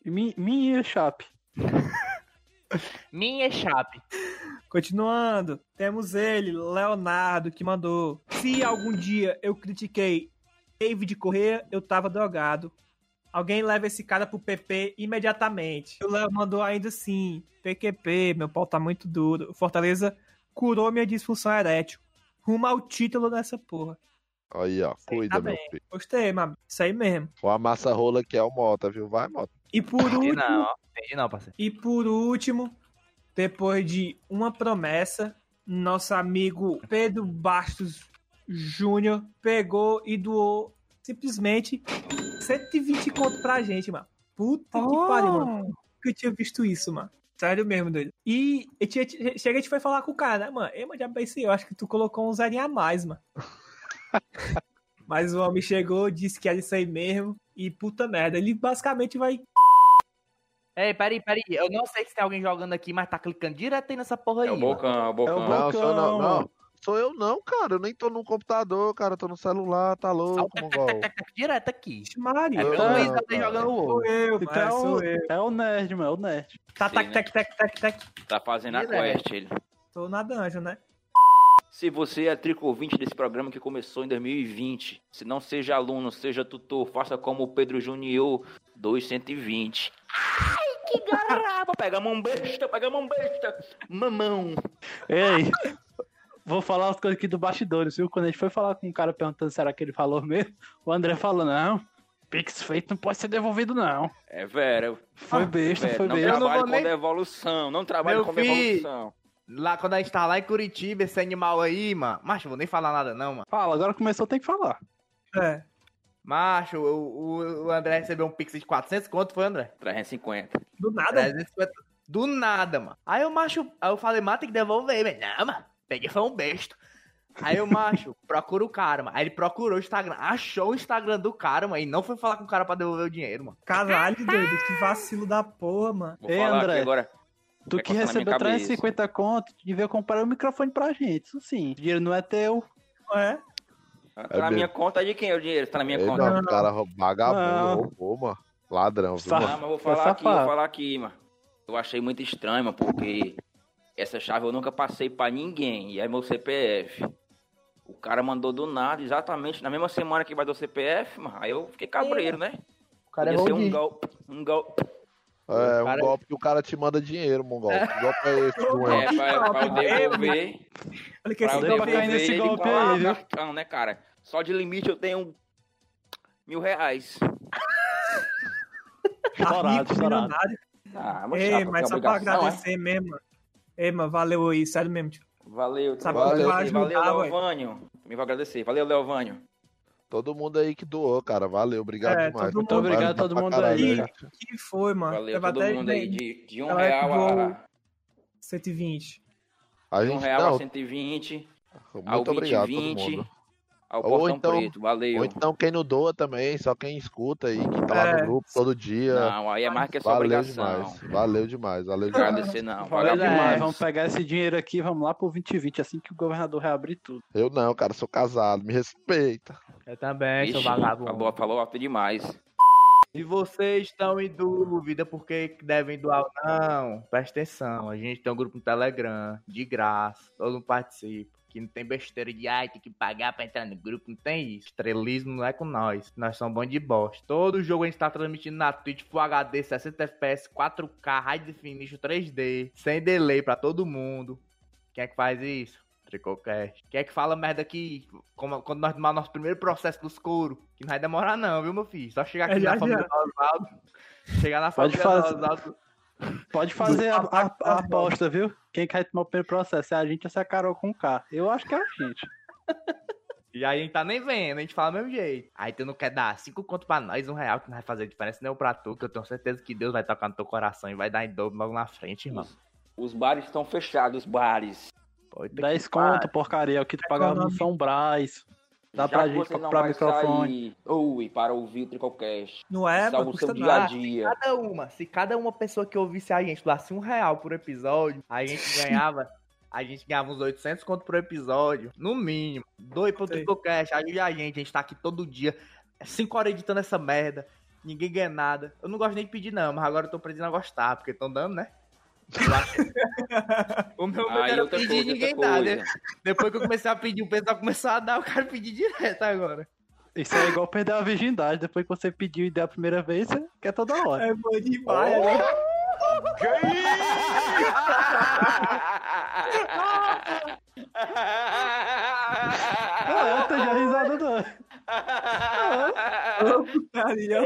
Mi- Minha chape. Minha chape. Continuando, temos ele, Leonardo, que mandou. Se algum dia eu critiquei David Corrêa, eu tava drogado. Alguém leva esse cara pro PP imediatamente. O Léo mandou ainda assim. PQP, meu pau tá muito duro. Fortaleza curou minha disfunção erétil. Rumo ao título nessa porra. Aí, ó. Cuida, tá meu bem. filho. Gostei, mano. Isso aí mesmo. O amassa rola que é o Mota, viu? Vai, Mota. E por último, não, não, parceiro. E por último, depois de uma promessa, nosso amigo Pedro Bastos Júnior pegou e doou simplesmente 120 conto pra gente, mano. Puta que pariu, mano. Nunca eu tinha visto isso, mano. Sério mesmo, doido. E eu tinha- chega a gente foi falar com o cara, né, mano? Ei, mano, já pensei, eu acho que tu colocou um zerinho a mais, mano. Mas o homem chegou, disse que era isso aí mesmo. E puta merda, ele basicamente vai Ei, peraí, peraí. Eu não sei se tem alguém jogando aqui, mas tá clicando direto aí nessa porra aí. É o. Bocão, é o É o Bocão. Não, sou eu não, Bocão. não. Sou eu não, cara. Eu nem tô no computador, cara. Eu tô no celular, tá louco, mongol. Direto aqui. Maria. É não, Luiz cara. jogando o Sou eu, Então é sou o, eu. é o nerd, mano. É o nerd. Tá, tac, né? tac, tac, tac, tac. Tá fazendo a quest, ele. Tô na dungeon, né? Se você é tricovinte desse programa que começou em 2020, se não seja aluno, seja tutor, faça como o Pedro Junior 220. Ai, que garapa! Pega a mão besta, pega a mão besta. Mamão. Ei, vou falar as coisas aqui do bastidores, viu? Quando a gente foi falar com um cara perguntando se era que ele falou mesmo, o André falou, não, Pix feito não pode ser devolvido, não. É vera. Foi besta, Vera, foi besta. não trabalhe vou com nem- devolução, não trabalhe Meu com filho. devolução. Lá, quando a gente tá lá em Curitiba, esse animal aí, mano. Macho, vou nem falar nada não, mano. Fala, agora começou, tem que falar. É. Macho, o, o, o André recebeu um pix de 400 conto, foi, André? 350. Do nada. 350. Do nada, mano. Aí o macho, aí eu falei, mano, tem que devolver. Mas, não, mano, peguei foi um besta. Aí o macho, procura o cara, mano. Aí ele procurou o Instagram, achou o Instagram do cara, mano, e não foi falar com o cara pra devolver o dinheiro, mano. Caralho, doido. Que vacilo da porra, mano. Vou Ei, falar André. aqui agora. Tu Vai que recebeu minha cabeça. 350 conto, devia comprar um microfone pra gente, isso sim. O dinheiro não é teu. É. Tá É na mesmo. minha conta de quem é o dinheiro? Tá na minha Ei, conta. não, cara vagabundo, Não. roubou, mano. Ladrão, viu. Ah, mano? mas vou falar aqui, vou falar aqui, mano. Eu achei muito estranho, mano, porque essa chave eu nunca passei pra ninguém. E é meu CPF. O cara mandou do nada, exatamente na mesma semana que vai do CPF, mano. Aí eu fiquei cabreiro, né? O cara é Podia ser um golpe. Um golpe. É, um cara- golpe que o cara te manda dinheiro, mongol. Que golpe é esse, É, doente? pra, pra eu devolver. Olha que Pra esse pra golpe cair nesse golpe aí, viu? cartão, né, cara? Só de limite eu tenho mil reais. Estourado, estourado. Ah, mas Ei, mas só pra obrigação, é? agradecer mesmo, mano. Ei, mano, valeu aí, sério mesmo. Tipo, Valeu, Sabe valeu, que valeu, valeu. Leovânio. Me vou agradecer. Valeu, Leovânio. Todo mundo aí que doou, cara. Valeu, obrigado É, demais. todo Muito mundo- obrigado a todo mundo caralho, aí. gente. que foi, mano? Valeu Tava todo até mundo aí. De, de um que real a, 120. A de um gente, real a não, 120. ao muito obrigado a todo 2020. mundo. Ao Ou Portão então- Preto. Valeu. Ou então quem não doa também, só quem escuta aí, que tá lá É. no grupo todo dia. Não, aí é mais que a sua Valeu obrigação. demais. Valeu demais, valeu demais. Agradecer não. Valeu Vagabundo. demais, vamos pegar esse dinheiro aqui, vamos lá pro 2020, assim que o governador reabrir tudo. Eu não, cara, sou casado, me respeita. Eu também, seu Ixi, vagabundo. falou, falou alto demais. Se vocês estão em dúvida por que devem doar ou não, presta atenção. A gente tem um grupo no Telegram, de graça, todo mundo participa. Que não tem besteira de ai, tem que pagar pra entrar no grupo, não tem isso. Estrelismo não é com nós. Nós somos bando de bosta. Todo jogo a gente tá transmitindo na Twitch Full HD, 60 FPS, 4K, High Definition 3D, sem delay pra todo mundo. Quem é que faz isso? Tricocast. Quem é que fala merda aqui como- quando nós tomar nosso primeiro processo dos couro? Que não vai demorar não, viu, meu filho? Só chegar aqui É, já, na família do Oswaldo. Chegar na Pode família fazer. do Oswaldo. Pode fazer a, a- a aposta, viu? Quem quer tomar o primeiro processo? É a gente ou se é a Carol com K? Eu acho que é a gente. E aí a gente tá nem vendo, a gente fala do mesmo jeito. Aí tu não quer dar cinco conto pra nós, um real, que não vai fazer diferença nem pra tu, que eu tenho certeza que Deus vai tocar no teu coração e vai dar em dobro logo na frente, irmão. Os bares estão fechados, os bares. Que 10 pariu. conto, porcaria, é o que tu pagava no São Brás. Dá pra gente não vai microfone. sair, ouve para ouvir o Tricocast. Não é, Salva mano, o seu dia a dia. Cada uma, se cada uma pessoa que ouvisse a gente doasse um real por episódio, a gente ganhava. A gente ganhava uns 800 conto por episódio, no mínimo. Dois pro. Tricocast, ajude a gente, a gente tá aqui todo dia, 5 horas editando essa merda, ninguém ganha nada. Eu não gosto nem de pedir não, mas agora eu tô aprendendo a gostar, porque estão dando, né? O meu Aí era pedir coisa, ninguém dá, né? Depois que eu comecei a pedir, o pessoal começou a dar, eu quero pedir direto agora. Isso é igual perder a virgindade. Depois que você pediu e deu a primeira vez, você quer toda hora. É bom demais, né? Ah, eu tô já risada não. Eu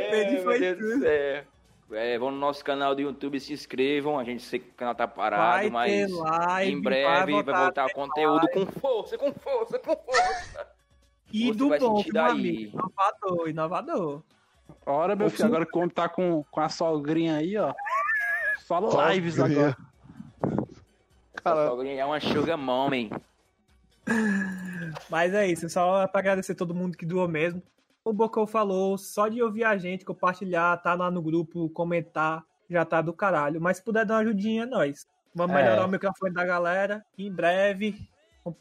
perdi, É, foi meu Deus do tudo. É, vão no nosso canal do YouTube, se inscrevam. A gente sei que o canal tá parado, Vai mas live, em breve vai voltar, a ter conteúdo live. com força, com força, com força. E do vai bom, meu daí. amigo. Inovador, inovador. Ora, meu filho, agora como tá com, com a sogrinha aí, ó. Só lives Sogrinha. agora. Essa sogrinha é uma sugar mommy. Mas é isso, só pra agradecer todo mundo que doou mesmo. O Bocão falou, só de ouvir a gente, compartilhar, tá lá no grupo, comentar, já tá do caralho. Mas se puder dar uma ajudinha, é nóis. Vamos É. melhorar o microfone da galera. Em breve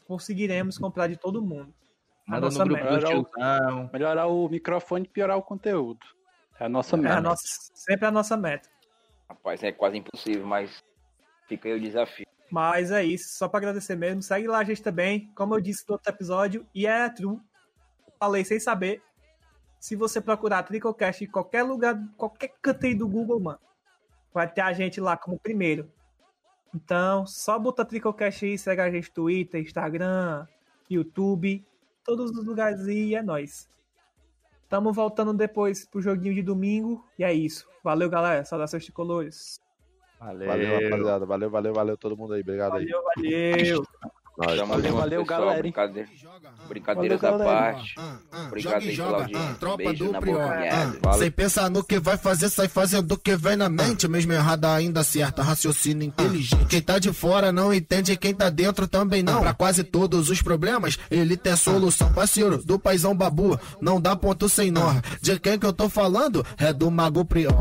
conseguiremos comprar de todo mundo. A nossa no grupo meta. do tiozão. Melhorar o microfone e piorar o conteúdo. É a nossa É meta. a nossa, sempre a nossa meta. Rapaz, é quase impossível, mas fica aí o desafio. Mas é isso, só pra agradecer mesmo. Segue lá a gente também, como eu disse no outro episódio, e é true. Falei sem saber. Se você procurar Tricocast em qualquer lugar, qualquer canto aí do Google, mano, vai ter a gente lá como primeiro. Então, só botar Tricocast aí, segue a gente no Twitter, Instagram, YouTube, todos os lugares aí, e é nóis. Tamo voltando depois pro joguinho de domingo, e é isso. Valeu, galera. Saudações tricolores. Valeu. Valeu, rapaziada. Valeu, valeu, valeu todo mundo aí. Obrigado aí. Valeu, valeu. Nós. Valeu, valeu, pessoal. galera? Brincadeira- Brincadeiras Valeu, à galera. parte. Ah, ah, Obrigado joga aí pela joga, audiência. ah, tropa Beijo do Prior. ah. Sem pensar no que vai fazer, sai fazendo o que vem na mente. Mesmo errada ainda certa, raciocínio inteligente. Quem tá de fora não entende, quem tá dentro também não. Pra quase todos os problemas, ele tem solução. Parceiro do paizão babu, não dá ponto sem nó. De quem que eu tô falando? É do Mago Prior.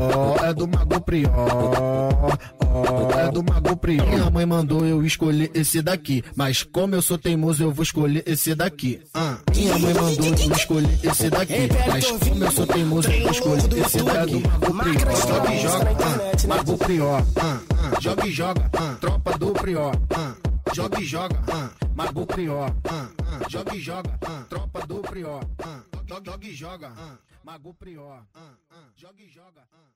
Ó, é do Mago Prior. ó, é do Mago Prior. Minha mãe mandou eu escolher esse daqui. Mas como eu sou teimoso, eu vou escolher esse daqui. Ah, minha mãe mandou eu escolher esse daqui. Mas como eu sou teimoso, eu vou escolher esse daqui. Mago Prior. Joga e joga. ah, Mago Prior. ah, ah, Joga e joga. ah, Tropa do Prior. ah, Joga e joga. ah, Mago Prior. ah, ah, Joga e joga. ah, Tropa do Prior. ah, Joga e joga. ah, Mago Prior. ah, ah, Joga e joga. ah,